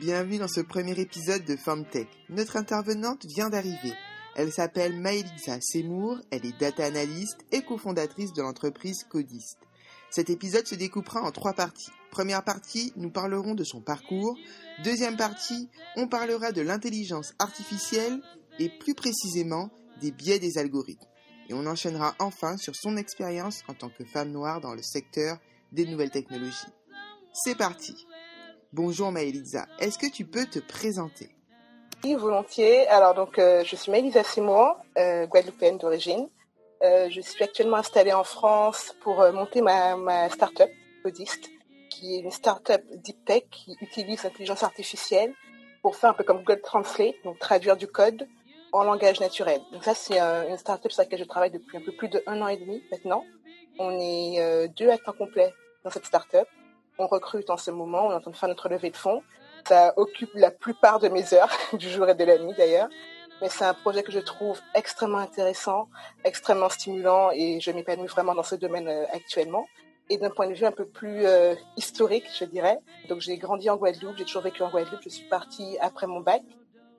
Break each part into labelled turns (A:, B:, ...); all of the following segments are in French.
A: Bienvenue dans ce premier épisode de FemTech. Notre intervenante vient d'arriver. Elle s'appelle Maëlisa Seymour, elle est data analyst et cofondatrice de l'entreprise Codist. Cet épisode se découpera en trois parties. Première partie, nous parlerons de son parcours. Deuxième partie, on parlera de l'intelligence artificielle et plus précisément des biais des algorithmes. Et on enchaînera enfin sur son expérience en tant que femme noire dans le secteur des nouvelles technologies. C'est parti Bonjour Maëlisa, est-ce que tu peux te présenter?
B: Oui, volontiers. Alors donc, euh, je suis Maëlisa Seymour, euh, guadeloupéenne d'origine. Euh, je suis actuellement installée en France pour euh, monter ma, ma start-up, qui est une start-up deep tech qui utilise l'intelligence artificielle pour faire un peu comme Google Translate, donc traduire du code en langage naturel. Donc ça, c'est une start-up sur laquelle je travaille depuis un peu plus de un an et demi maintenant. On est deux à temps complet dans cette start-up recrute en ce moment, on est en train de faire notre levée de fonds. Ça occupe la plupart de mes heures, du jour et de la nuit d'ailleurs. Mais c'est un projet que je trouve extrêmement intéressant, extrêmement stimulant et je m'épanouis vraiment dans ce domaine euh, actuellement. Et d'un point de vue un peu plus euh, historique, je dirais. Donc j'ai grandi en Guadeloupe, j'ai toujours vécu en Guadeloupe. Je suis partie après mon bac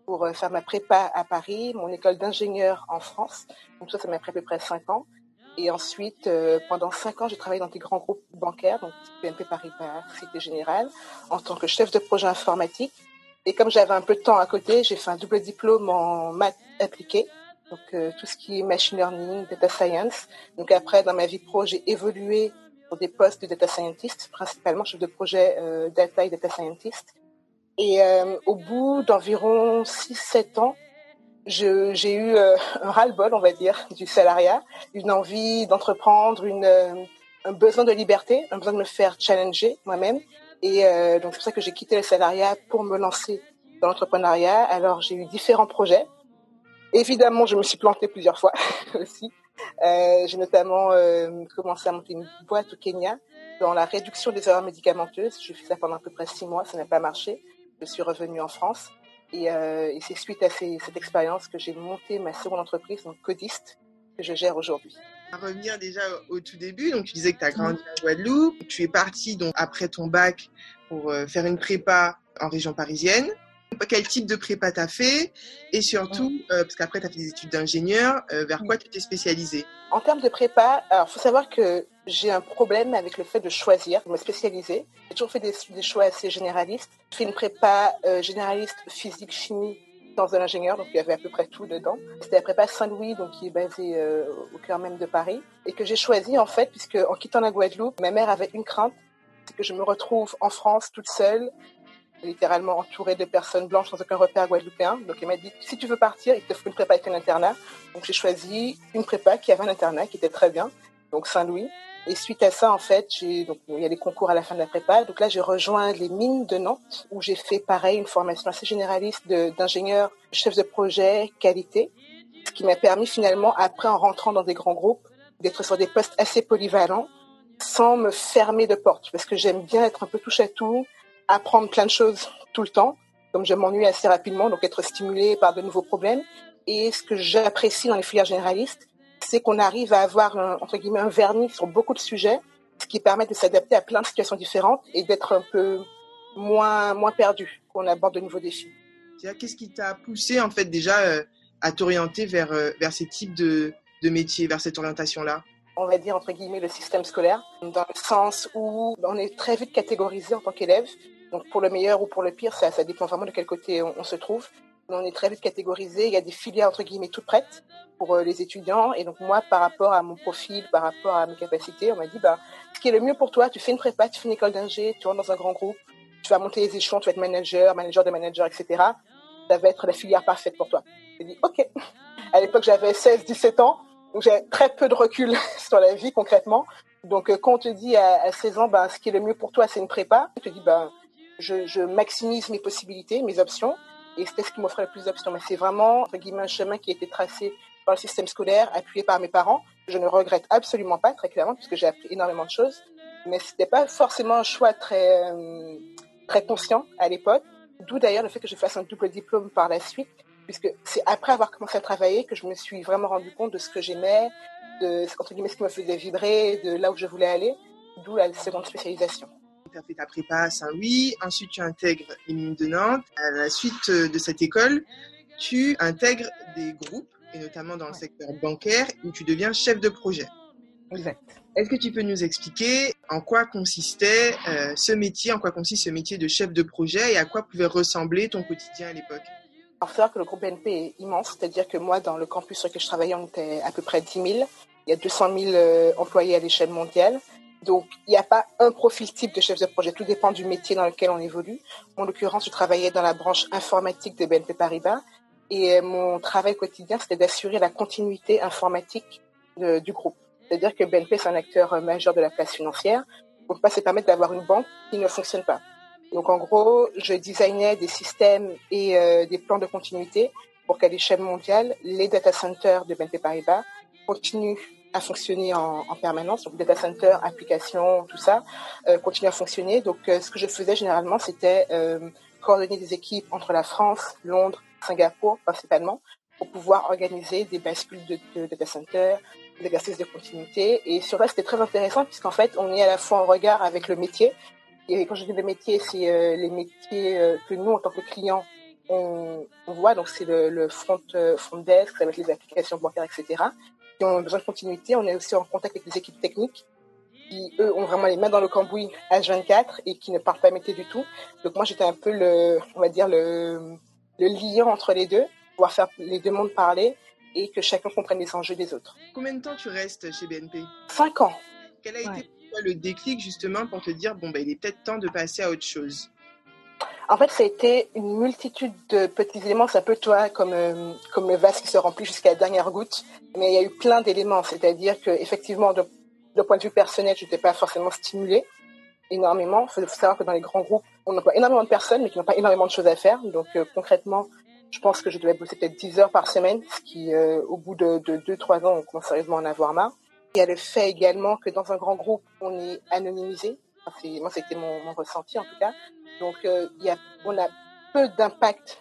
B: pour euh, faire ma prépa à Paris, mon école d'ingénieur en France. Donc ça, ça m'a pris à peu près cinq ans. Et ensuite, euh, pendant cinq ans, j'ai travaillé dans des grands groupes bancaires, donc BNP Paribas, Cité Générale, en tant que chef de projet informatique. Et comme j'avais un peu de temps à côté, j'ai fait un double diplôme en maths appliquées, donc euh, tout ce qui est machine learning, data science. Donc après, dans ma vie pro, j'ai évolué pour des postes de data scientist, principalement chef de projet euh, data et data scientist. Et euh, au bout d'environ 6-7 ans, j'ai eu euh, un ras-le-bol, on va dire, du salariat, une envie d'entreprendre, euh, un besoin de liberté, un besoin de me faire challenger moi-même. Et euh, donc c'est pour ça que j'ai quitté le salariat pour me lancer dans l'entrepreneuriat. Alors j'ai eu différents projets. Évidemment, je me suis plantée plusieurs fois aussi. Euh, j'ai notamment euh, commencé à monter une boîte au Kenya dans la réduction des erreurs médicamenteuses. J'ai fait ça pendant à peu près six mois, ça n'a pas marché. Je suis revenue en France. Et, euh, et c'est suite à cette expérience que j'ai monté ma seconde entreprise, donc Codist, que je gère aujourd'hui.
A: À revenir déjà au tout début, donc tu disais que tu as grandi en Guadeloupe, tu es parti donc après ton bac pour euh, faire une prépa en région parisienne. Quel type de prépa t'as fait et surtout, euh, parce qu'après tu as fait des études d'ingénieur, euh, vers quoi tu t'es spécialisé
B: En termes de prépa, alors faut savoir que j'ai un problème avec le fait de choisir, de me spécialiser. J'ai toujours fait des, des choix assez généralistes. J'ai fait une prépa euh, généraliste physique chimie dans un ingénieur, donc il y avait à peu près tout dedans. C'était la prépa Saint-Louis, donc qui est basée euh, au cœur même de Paris, et que j'ai choisi en fait, puisque en quittant la Guadeloupe, ma mère avait une crainte, c'est que je me retrouve en France toute seule, littéralement entourée de personnes blanches sans aucun repère guadeloupéen. Donc elle m'a dit, si tu veux partir, il te faut une prépa avec un internat. Donc j'ai choisi une prépa qui avait un internat, qui était très bien, donc Saint-Louis. Et suite à ça, en fait, il y a les concours à la fin de la prépa. Donc là, j'ai rejoint les mines de Nantes où j'ai fait pareil une formation assez généraliste d'ingénieur, chef de projet, qualité, ce qui m'a permis finalement après en rentrant dans des grands groupes d'être sur des postes assez polyvalents sans me fermer de porte parce que j'aime bien être un peu touche à tout, apprendre plein de choses tout le temps. Comme je m'ennuie assez rapidement, donc être stimulé par de nouveaux problèmes. Et ce que j'apprécie dans les filières généralistes, c'est qu'on arrive à avoir un, entre guillemets un vernis sur beaucoup de sujets, ce qui permet de s'adapter à plein de situations différentes et d'être un peu moins moins perdu quand on aborde de nouveaux défis.
A: Qu'est-ce qui t'a poussé en fait déjà euh, à t'orienter vers euh, vers ces types de de métiers, vers cette orientation-là?
B: On va dire entre guillemets le système scolaire, dans le sens où on est très vite catégorisé en tant qu'élève. Donc pour le meilleur ou pour le pire, ça, dépend vraiment de quel côté on, on se trouve. On est très vite catégorisé. Il y a des filières entre guillemets toutes prêtes pour euh, les étudiants. Et donc moi, par rapport à mon profil, par rapport à mes capacités, on m'a dit bah ce qui est le mieux pour toi, tu fais une prépa, tu fais une école d'ingé, tu rentres dans un grand groupe, tu vas monter les échelons, tu vas être manager, manager de manager, etc. Ça va être la filière parfaite pour toi. J'ai dit ok. À l'époque, j'avais 16-17 ans, donc j'ai très peu de recul sur la vie concrètement. Donc euh, quand on te dit à, à 16 ans, bah, ce qui est le mieux pour toi, c'est une prépa, je te dis bah je, je maximise mes possibilités, mes options et c'était ce qui m'offrait le plus d'options. Mais c'est vraiment, entre guillemets, un chemin qui a été tracé par le système scolaire, appuyé par mes parents. Je ne regrette absolument pas, très clairement, puisque j'ai appris énormément de choses. Mais c'était pas forcément un choix très, euh, très conscient à l'époque. D'où d'ailleurs le fait que je fasse un double diplôme par la suite, puisque c'est après avoir commencé à travailler que je me suis vraiment rendu compte de ce que j'aimais, de entre guillemets ce qui me faisait vibrer, de là où je voulais aller, d'où la seconde spécialisation.
A: Tu as fait ta prépa à Saint-Louis, ensuite tu intègres les mines de Nantes. À la suite de cette école, tu intègres des groupes, et notamment dans le secteur bancaire, où tu deviens chef de projet.
B: Exact.
A: Est-ce que tu peux nous expliquer en quoi consistait euh, ce métier, en quoi consiste ce métier de chef de projet et à quoi pouvait ressembler ton quotidien à l'époque?
B: Il faut savoir que le groupe BNP est immense, c'est-à-dire que moi, dans le campus sur lequel je travaillais, on était à peu près 10 000. Il y a 200 000 euh, employés à l'échelle mondiale. Donc, il n'y a pas un profil type de chef de projet. Tout dépend du métier dans lequel on évolue. En l'occurrence, je travaillais dans la branche informatique de BNP Paribas. Et euh, mon travail quotidien, c'était d'assurer la continuité informatique du groupe. C'est-à-dire que BNP, c'est un acteur euh, majeur de la place financière. On ne peut pas se permettre d'avoir une banque qui ne fonctionne pas. Donc, en gros, je designais des systèmes et euh, des plans de continuité pour qu'à l'échelle mondiale, les data centers de BNP Paribas continuent à fonctionner en, permanence. Donc, data center, applications, tout ça, euh, continuent à fonctionner. Donc, ce que je faisais généralement, c'était coordonner des équipes entre la France, Londres, Singapour principalement, pour pouvoir organiser des bascules de, de data center, l'exercice de continuité. Et sur ça, c'était très intéressant puisqu'en fait, on est à la fois en regard avec le métier. Et quand je dis le métier, c'est euh, les métiers euh, que nous, en tant que clients, on, voit. Donc, c'est le, front, euh, front desk, avec les applications bancaires, etc. Qui ont besoin de continuité. On est aussi en contact avec les équipes techniques qui, eux, ont vraiment les mains dans le cambouis H24 et qui ne parlent pas métier du tout. Donc, moi, j'étais un peu le, on va dire, le, le liant entre les deux, pouvoir faire les deux mondes parler et que chacun comprenne les enjeux des autres.
A: Combien de temps tu restes chez BNP
B: Cinq ans.
A: Quel a été le déclic justement pour te dire bon ben il est peut-être temps de passer à autre chose?
B: En fait, ça a été une multitude de petits éléments. C'est un peu toi comme euh, comme le vase qui se remplit jusqu'à la dernière goutte. Mais il y a eu plein d'éléments. C'est-à-dire que effectivement, de, point de vue personnel, je n'étais pas forcément stimulée énormément. Il faut savoir que dans les grands groupes, on emploie énormément de personnes, mais qui n'ont pas énormément de choses à faire. Donc euh, concrètement, je pense que je devais bosser peut-être 10 heures par semaine, ce qui, euh, au bout de 2-3 ans, on commence sérieusement à en avoir marre. Il y a le fait également que dans un grand groupe, on est anonymisé. moi, c'était mon, ressenti en tout cas. Donc, euh, on a peu d'impact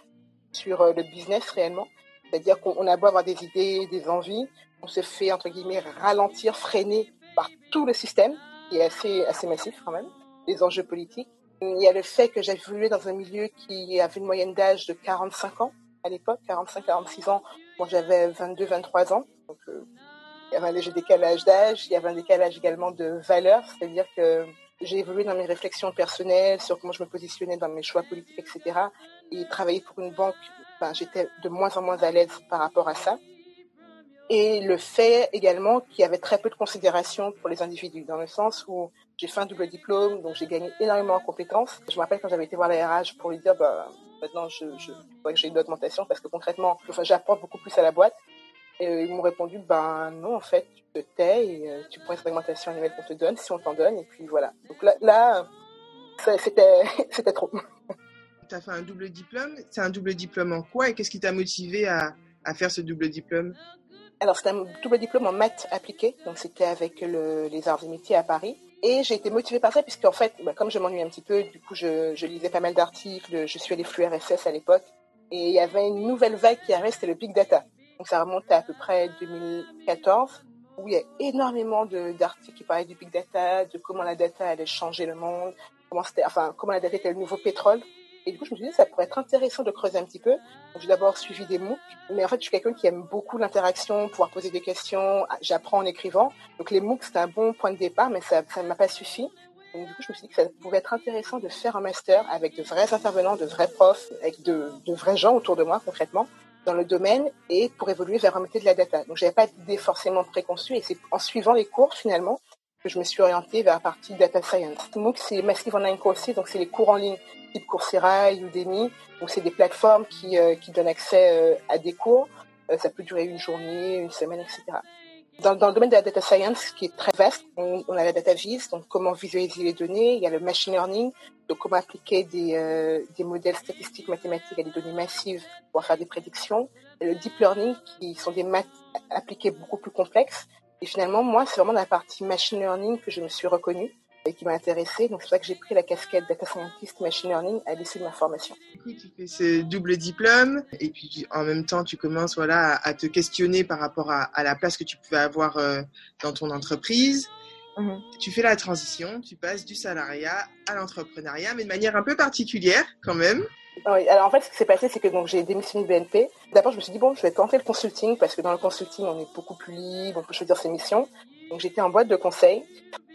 B: sur le business réellement. C'est-à-dire qu'on a beau avoir des idées, des envies, on se fait, entre guillemets, ralentir, freiner par tout le système, qui est assez, assez massif quand même, les enjeux politiques. Il y a le fait que j'ai évolué dans un milieu qui avait une moyenne d'âge de 45 ans à l'époque, 45-46 ans. Moi, j'avais 22-23 ans. Donc, euh, il y avait un léger décalage d'âge. Il y avait un décalage également de valeur. C'est-à-dire que j'ai évolué dans mes réflexions personnelles sur comment je me positionnais dans mes choix politiques, etc. Et travailler pour une banque, ben, j'étais de moins en moins à l'aise par rapport à ça. Et le fait également qu'il y avait très peu de considération pour les individus, dans le sens où j'ai fait un double diplôme, donc j'ai gagné énormément en compétences. Je me rappelle quand j'avais été voir la RH pour lui dire, bah, maintenant, je, je que j'ai une augmentation parce que concrètement, enfin, j'apporte beaucoup plus à la boîte. Et ils m'ont répondu, ben non, en fait, tu te tais euh, tu prends cette augmentation annuelle qu'on te donne, si on t'en donne, et puis voilà. Donc là, là c'était trop.
A: Tu as fait un double diplôme. C'est un double diplôme en quoi et qu'est-ce qui t'a motivé à, faire ce double diplôme?
B: Alors, c'était un double diplôme en maths appliquées, donc c'était avec le, les arts et métiers à Paris. Et j'ai été motivée par ça, puisqu'en fait, bah, comme je m'ennuie un petit peu, du coup, je, lisais pas mal d'articles, je suis allée flux RSS à l'époque, et il y avait une nouvelle vague qui arrivait, c'était le big data. Donc ça remonte à, à peu près 2014, où il y a énormément d'articles qui parlaient du big data, de comment la data allait changer le monde, comment enfin, comment la data était le nouveau pétrole. Et du coup, je me suis dit, ça pourrait être intéressant de creuser un petit peu. J'ai d'abord suivi des MOOC, mais en fait, je suis quelqu'un qui aime beaucoup l'interaction, pouvoir poser des questions, j'apprends en écrivant. Donc les MOOC, c'était un bon point de départ, mais ça ne m'a pas suffi. Donc du coup, je me suis dit que ça pouvait être intéressant de faire un master avec de vrais intervenants, de vrais profs, avec de, de vrais gens autour de moi concrètement dans le domaine et pour évoluer vers un métier de la data. Donc j'avais pas d'idée forcément préconçue et c'est en suivant les cours finalement que je me suis orientée vers la partie data science. MOOC, c'est Massive Online Courses, donc c'est les cours en ligne type Coursera, Udemy. Donc c'est des plateformes qui, euh, qui donnent accès euh, à des cours. Euh, ça peut durer une journée, une semaine, etc. Dans, dans, le domaine de la data science, qui est très vaste, on, on, a la data vis, donc comment visualiser les données. Il y a le machine learning, donc comment appliquer des, des modèles statistiques mathématiques à des données massives pour faire des prédictions. Et le deep learning, qui sont des maths appliquées beaucoup plus complexes. Et finalement, moi, c'est vraiment dans la partie machine learning que je me suis reconnue et qui m'a intéressée. Donc c'est ça que j'ai pris la casquette data scientist machine learning à l'issue de ma formation.
A: Du coup, tu fais ce double diplôme et puis en même temps, tu commences voilà à te questionner par rapport à, à la place que tu pouvais avoir euh, dans ton entreprise. Mhm. Tu fais la transition, tu passes du salariat à l'entrepreneuriat, mais de manière un peu particulière quand même.
B: Oui, alors en fait, ce qui s'est passé, c'est que donc j'ai démissionné de BNP. D'abord, je me suis dit, bon, je vais tenter le consulting, parce que dans le consulting, on est beaucoup plus libre, on peut choisir ses missions. Donc j'étais en boîte de conseil.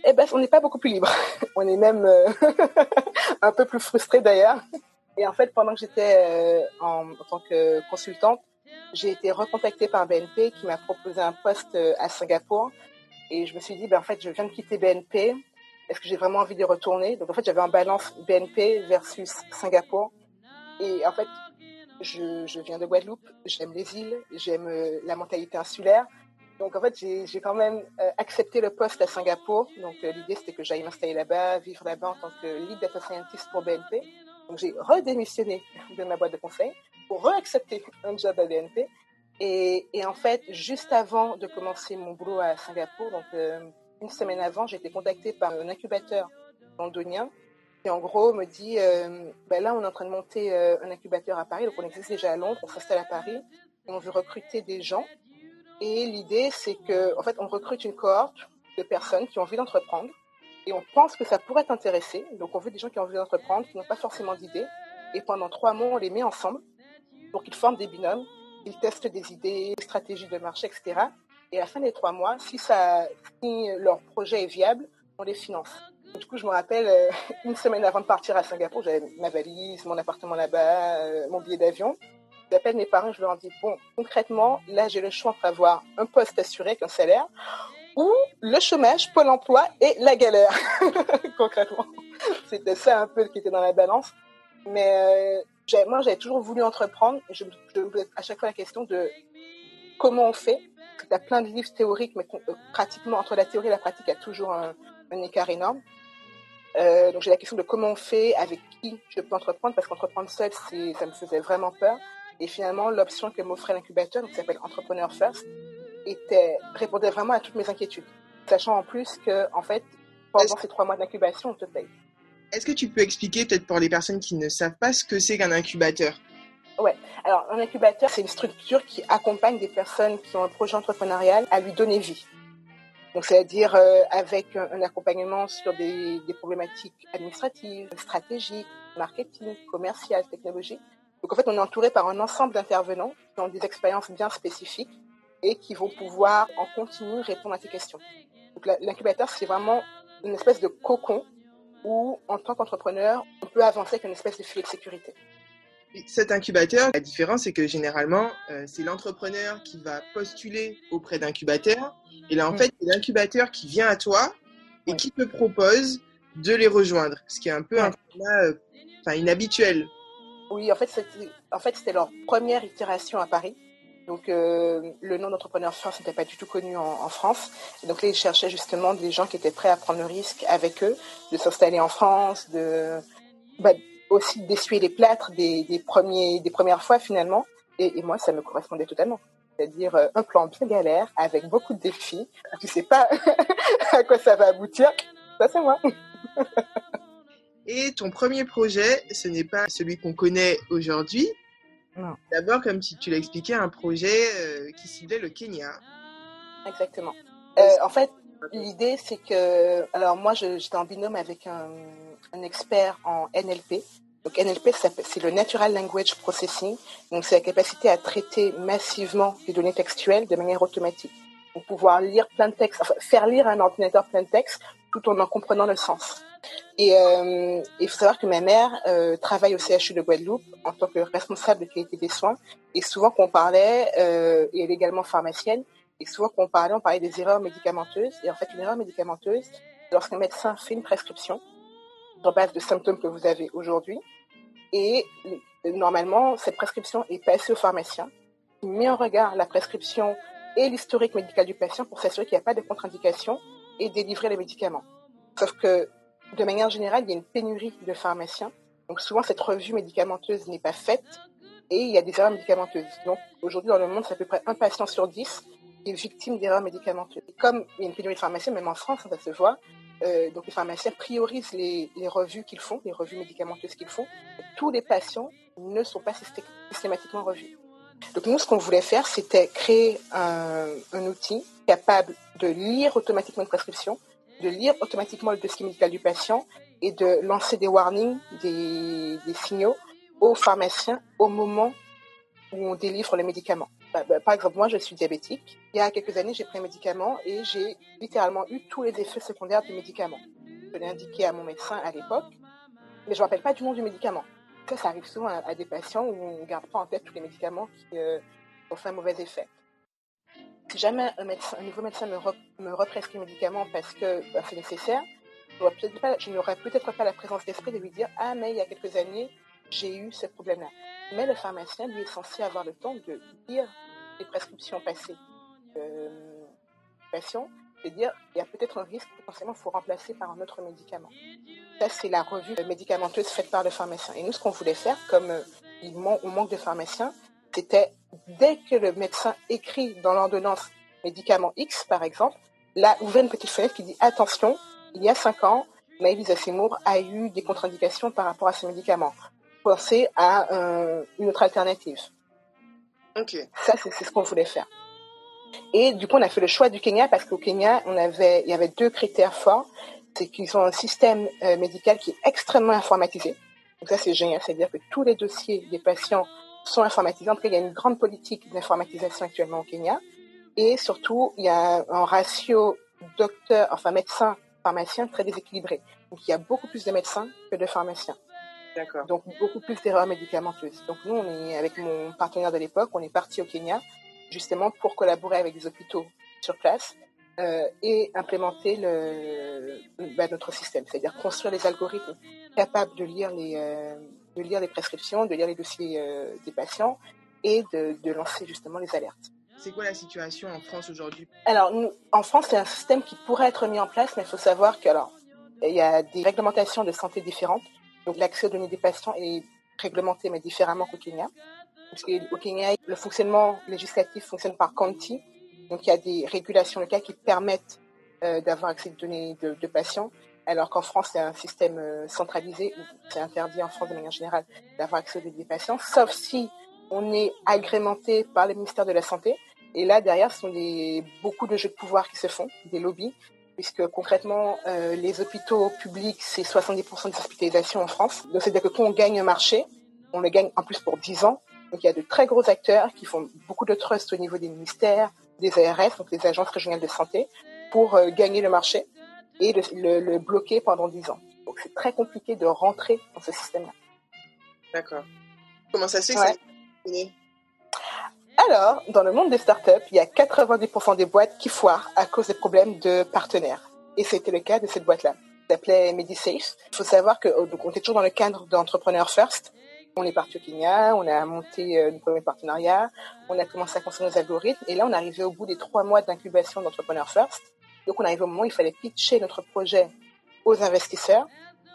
B: Eh ben, on n'est pas beaucoup plus libre. on est même euh, un peu plus frustré d'ailleurs. Et en fait, pendant que j'étais euh, en, en, tant que consultante, j'ai été recontactée par BNP qui m'a proposé un poste euh, à Singapour. Et je me suis dit, ben, en fait, je viens de quitter BNP. Est-ce que j'ai vraiment envie de retourner? Donc, en fait, j'avais un balance BNP versus Singapour. Et en fait, je, je viens de Guadeloupe, j'aime les îles, j'aime la mentalité insulaire. Donc, en fait, j'ai quand même euh, accepté le poste à Singapour. Donc, l'idée, c'était que j'aille m'installer là-bas, vivre là-bas en tant que lead data scientist pour BNP. Donc, j'ai redémissionné de ma boîte de conseil pour réaccepter un job à BNP. Et, et, en fait, juste avant de commencer mon boulot à Singapour, donc euh, une semaine avant, j'ai été contactée par un incubateur londonien qui en gros me dit euh, ben là, on est en train de monter euh, un incubateur à Paris, donc on existe déjà à Londres, on s'installe à Paris et on veut recruter des gens. Et l'idée, c'est que en fait, on recrute une cohorte de personnes qui ont envie d'entreprendre et on pense que ça pourrait t'intéresser. Donc, on veut des gens qui ont envie d'entreprendre, qui n'ont pas forcément d'idées. Et pendant trois mois, on les met ensemble pour qu'ils forment des binômes, ils testent des idées, stratégies de marché, etc. Et à la fin des trois mois, si leur projet est viable, on les finance. Du coup, je me rappelle, euh, une semaine avant de partir à Singapour, j'avais ma valise, mon appartement là-bas, euh, mon billet d'avion. J'appelle mes parents, je leur dis, bon, concrètement, là, j'ai le choix entre avoir un poste assuré avec un salaire ou le chômage, Pôle emploi et la galère, concrètement. C'était ça un peu qui était dans la balance. Mais euh, moi, j'avais toujours voulu entreprendre. Je, je me pose à chaque fois la question de comment on fait. Il y a plein de livres théoriques, mais euh, pratiquement entre la théorie et la pratique, il y a toujours un, écart énorme. Euh, donc j'ai la question de comment on fait, avec qui je peux entreprendre, parce qu'entreprendre seul, ça me faisait vraiment peur. Et finalement, l'option que m'offrait l'incubateur, qui s'appelle Entrepreneur First, était, répondait vraiment à toutes mes inquiétudes. Sachant en plus que, en fait, pendant ces trois mois d'incubation, on te paye.
A: Est-ce que tu peux expliquer, peut-être pour les personnes qui ne savent pas, ce que c'est qu'un incubateur?
B: Ouais. Alors, un incubateur, c'est une structure qui accompagne des personnes qui ont un projet entrepreneurial à lui donner vie. Donc, c'est-à-dire euh, avec un, accompagnement sur des, des, problématiques administratives, stratégiques, marketing, commerciales, technologiques. Donc, en fait, on est entouré par un ensemble d'intervenants qui ont des expériences bien spécifiques et qui vont pouvoir en continu répondre à tes questions. Donc, l'incubateur, c'est vraiment une espèce de cocon où, en tant qu'entrepreneur, on peut avancer avec une espèce de filet de sécurité.
A: Cet incubateur, la différence, c'est que généralement, euh, c'est l'entrepreneur qui va postuler auprès d'incubateurs. Et là, en mm. fait, c'est l'incubateur qui vient à toi et qui te propose de les rejoindre, ce qui est un peu un format euh, inhabituel.
B: Oui, en fait, c'était leur première itération à Paris. Donc euh, le nom d'entrepreneur France n'était pas du tout connu en, France. Donc là, ils cherchaient justement des gens qui étaient prêts à prendre le risque avec eux de s'installer en France, de bah, aussi d'essuyer les plâtres des, premiers, des premières fois finalement. Et, moi, ça me correspondait totalement. C'est-à-dire euh, un plan bien galère avec beaucoup de défis. Tu sais pas à quoi ça va aboutir. Ça, c'est moi.
A: Et ton premier projet, ce n'est pas celui qu'on connaît aujourd'hui, D'abord, comme tu, tu l'as expliqué, un projet euh, qui ciblait le Kenya.
B: Exactement. Euh, en fait, l'idée, c'est que, alors moi, j'étais en binôme avec un, expert en NLP. Donc NLP, c'est le Natural Language Processing. Donc c'est la capacité à traiter massivement des données textuelles de manière automatique. Pour pouvoir lire plein de textes, enfin, faire lire à un ordinateur plein de textes tout en en comprenant le sens. Et euh, il faut savoir que ma mère euh, travaille au CHU de Guadeloupe en tant que responsable de qualité des soins. Et souvent qu'on parlait, euh, et elle est également pharmacienne, et souvent qu'on parlait, on parlait des erreurs médicamenteuses. Et en fait, une erreur médicamenteuse, lorsqu'un médecin fait une prescription sur base de symptômes que vous avez aujourd'hui, et normalement, cette prescription est passée au pharmacien, qui met en regard la prescription et l'historique médical du patient pour s'assurer qu'il n'y a pas de contre-indication et délivrer les médicaments. Sauf que de manière générale, il y a une pénurie de pharmaciens. Donc souvent, cette revue médicamenteuse n'est pas faite et il y a des erreurs médicamenteuses. Donc aujourd'hui, dans le monde, c'est à peu près un patient sur dix qui est victime d'erreurs médicamenteuses. comme il y a une pénurie de pharmaciens, même en France, ça se voit, euh, donc les pharmaciens priorisent les, revues qu'ils font, les revues médicamenteuses qu'ils font. Tous les patients ne sont pas systématiquement revus. Donc nous, ce qu'on voulait faire, c'était créer un, un outil capable de lire automatiquement une prescription de lire automatiquement le dossier médical du patient et de lancer des warnings, des, signaux aux pharmaciens au moment où on délivre le médicament. Bah, bah, par exemple, moi, je suis diabétique. Il y a quelques années, j'ai pris un médicament et j'ai littéralement eu tous les effets secondaires du médicament. Je l'ai indiqué à mon médecin à l'époque, mais je ne me rappelle pas du nom du médicament. Ça, ça arrive souvent à, des patients où on ne garde pas en tête tous les médicaments qui euh, ont fait un mauvais effet. Si jamais un, nouveau médecin me, me represcrit un médicament parce que bah, c'est nécessaire, je n'aurais peut-être pas la présence d'esprit de lui dire Ah, mais il y a quelques années, j'ai eu ce problème-là. Mais le pharmacien, lui, est censé avoir le temps de lire les prescriptions passées euh, patient et dire il y a peut-être un risque, potentiellement, il faut remplacer par un autre médicament. Ça, c'est la revue médicamenteuse faite par le pharmacien. Et nous, ce qu'on voulait faire, comme euh, on manque de pharmaciens, c'était dès que le médecin écrit dans l'ordonnance médicament X, par exemple, là, ouvert une petite fenêtre qui dit attention, il y a cinq ans, Maëlys Seymour a eu des contre-indications par rapport à ce médicament penser à euh, une autre alternative.
A: Ok.
B: Ça, c'est ce qu'on voulait faire. Et du coup, on a fait le choix du Kenya parce qu'au Kenya, on avait, il y avait deux critères forts. C'est qu'ils ont un système euh, médical qui est extrêmement informatisé. Donc ça, c'est génial. C'est-à-dire que tous les dossiers des patients sont informatisés. En tout cas, il y a une grande politique d'informatisation actuellement au Kenya. Et surtout, il y a un ratio docteur, enfin médecin, pharmacien très déséquilibré. Donc il y a beaucoup plus de médecins que de pharmaciens. Donc beaucoup plus d'erreurs médicamenteuses. Donc nous, on est avec mon partenaire de l'époque, on est parti au Kenya justement pour collaborer avec des hôpitaux sur place euh, et implémenter le, bah, notre système, c'est-à-dire construire les algorithmes capables de lire les, euh, de lire les prescriptions, de lire les dossiers euh, des patients et de, de, lancer justement les alertes.
A: C'est quoi la situation en France aujourd'hui?
B: Alors, nous, en France, c'est un système qui pourrait être mis en place, mais il faut savoir qu'il y a des réglementations de santé différentes. Donc l'accès aux données des patients est réglementé, mais différemment qu'au Kenya. Parce qu'au Kenya, le fonctionnement législatif fonctionne par county. Donc il y a des régulations locales qui permettent euh, d'avoir accès aux données de, patients. Alors qu'en France, c'est un système euh, centralisé c'est interdit en France de manière générale d'avoir accès aux données des patients, sauf si on est agrémenté par le ministère de la Santé. Et là, derrière, ce sont des, beaucoup de jeux de pouvoir qui se font, des lobbies, puisque concrètement, euh, les hôpitaux publics, c'est 70% des hospitalisations en France. Donc, c'est-à-dire que quand on gagne un marché, on le gagne en plus pour 10 ans. Donc, il y a de très gros acteurs qui font beaucoup de trust au niveau des ministères, des ARS, donc les agences régionales de santé, pour euh, gagner le marché et le, bloquer pendant 10 ans. Donc, c'est très compliqué de rentrer dans ce système-là.
A: D'accord. Comment ça se fait ouais.
B: Alors, dans le monde des startups, il y a 90% des boîtes qui foirent à cause des problèmes de partenaires. Et c'était le cas de cette boîte-là. Elle s'appelait MediSafe. Il faut savoir que oh, donc, on était toujours dans le cadre d'Entrepreneur First. On est parti au Kenya, on a monté euh, nos premiers partenariats, on a commencé à construire nos algorithmes. Et là, on arrivait au bout des trois mois d'incubation d'Entrepreneur First. Donc, on arrivait au moment où il fallait pitcher notre projet aux investisseurs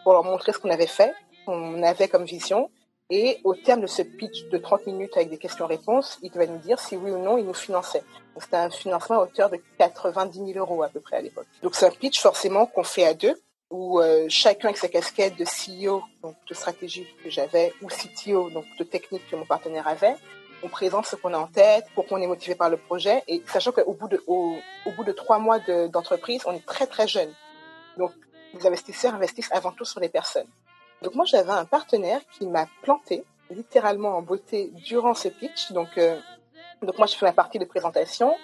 B: pour leur montrer ce qu'on avait fait, qu'on avait comme vision et au terme de ce pitch de 30 minutes avec des questions-réponses, il devait nous dire si oui ou non il nous finançait. C'était un financement à hauteur de 90 000 euros à peu près à l'époque. Donc c'est un pitch forcément qu'on fait à deux, où euh, chacun avec sa casquette de CEO, donc de stratégie que j'avais, ou CTO, donc de technique que mon partenaire avait, on présente ce qu'on a en tête, pourquoi on est motivé par le projet, et sachant qu'au bout de au, bout de trois mois d'entreprise, on est très très jeune. Donc les investisseurs investissent avant tout sur les personnes. Donc moi j'avais un partenaire qui m'a planté littéralement en beauté durant ce pitch. Donc euh, donc moi je fais la partie de présentation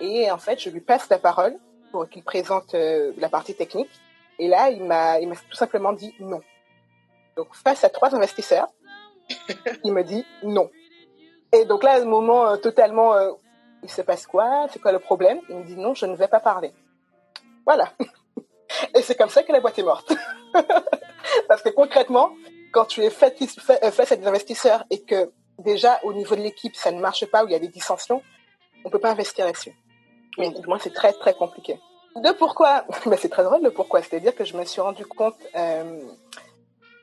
B: et en fait je lui passe la parole pour qu'il présente euh, la partie technique. Et là il m'a il m'a tout simplement dit non. Donc face à trois investisseurs, il me dit non. Et donc là, à un moment euh, totalement, il se passe quoi? C'est quoi le problème? Il me dit non, je ne vais pas parler. Voilà. Et c'est comme ça que la boîte est morte. Parce que concrètement, quand tu es euh, face à des investisseurs et que déjà au niveau de l'équipe ça ne marche pas, où il y a des dissensions, on peut pas investir là-dessus. Mais moi c'est très très compliqué. De pourquoi? Ben, C'est très drôle le pourquoi. C'est-à-dire que je me suis rendu compte euh,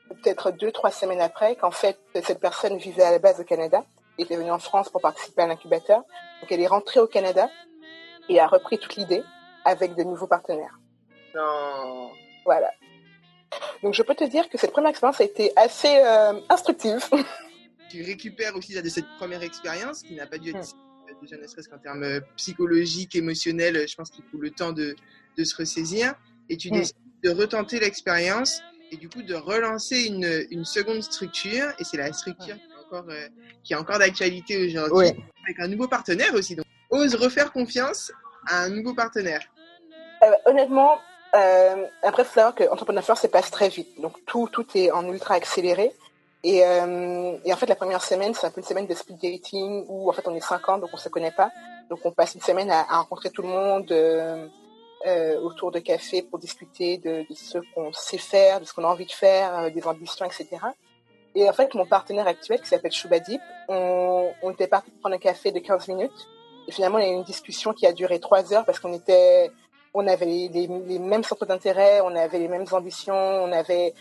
B: peut-être deux trois semaines après qu'en fait cette personne vivait à la base au Canada, était venue en France pour participer à l'incubateur. Donc elle est rentrée au Canada et a repris toute l'idée avec de nouveaux partenaires.
A: Non.
B: Voilà. Donc je peux te dire que cette première expérience a été assez euh, instructive.
A: Tu récupères aussi de cette première expérience qui n'a pas dû être hmm. déjà ne serait-ce qu'en termes psychologiques, émotionnels, je pense qu'il faut le temps de, de se ressaisir. et tu mm. décides de retenter l'expérience et du coup de relancer une, une seconde structure et c'est la structure encore, euh, qui est encore d'actualité aujourd'hui avec un nouveau partenaire aussi. Donc, ose refaire confiance à un nouveau partenaire.
B: Euh, honnêtement, euh, après, il faut savoir que se passe très vite. Donc, tout, tout est en ultra accéléré. Et, euh, et en fait, la première semaine, c'est un peu une semaine de speed dating où, en fait, on est 50, donc on se connaît pas. Donc, on passe une semaine à, à rencontrer tout le monde euh, euh, autour de café pour discuter de, de ce qu'on sait faire, de ce qu'on a envie de faire, des ambitions, etc. Et en fait, mon partenaire actuel, qui s'appelle Choubadip, on, était parti prendre un café de 15 minutes. Et finalement, il y a eu une discussion qui a duré trois heures parce qu'on était on avait les, mêmes centres d'intérêt, on avait les mêmes ambitions, on avait,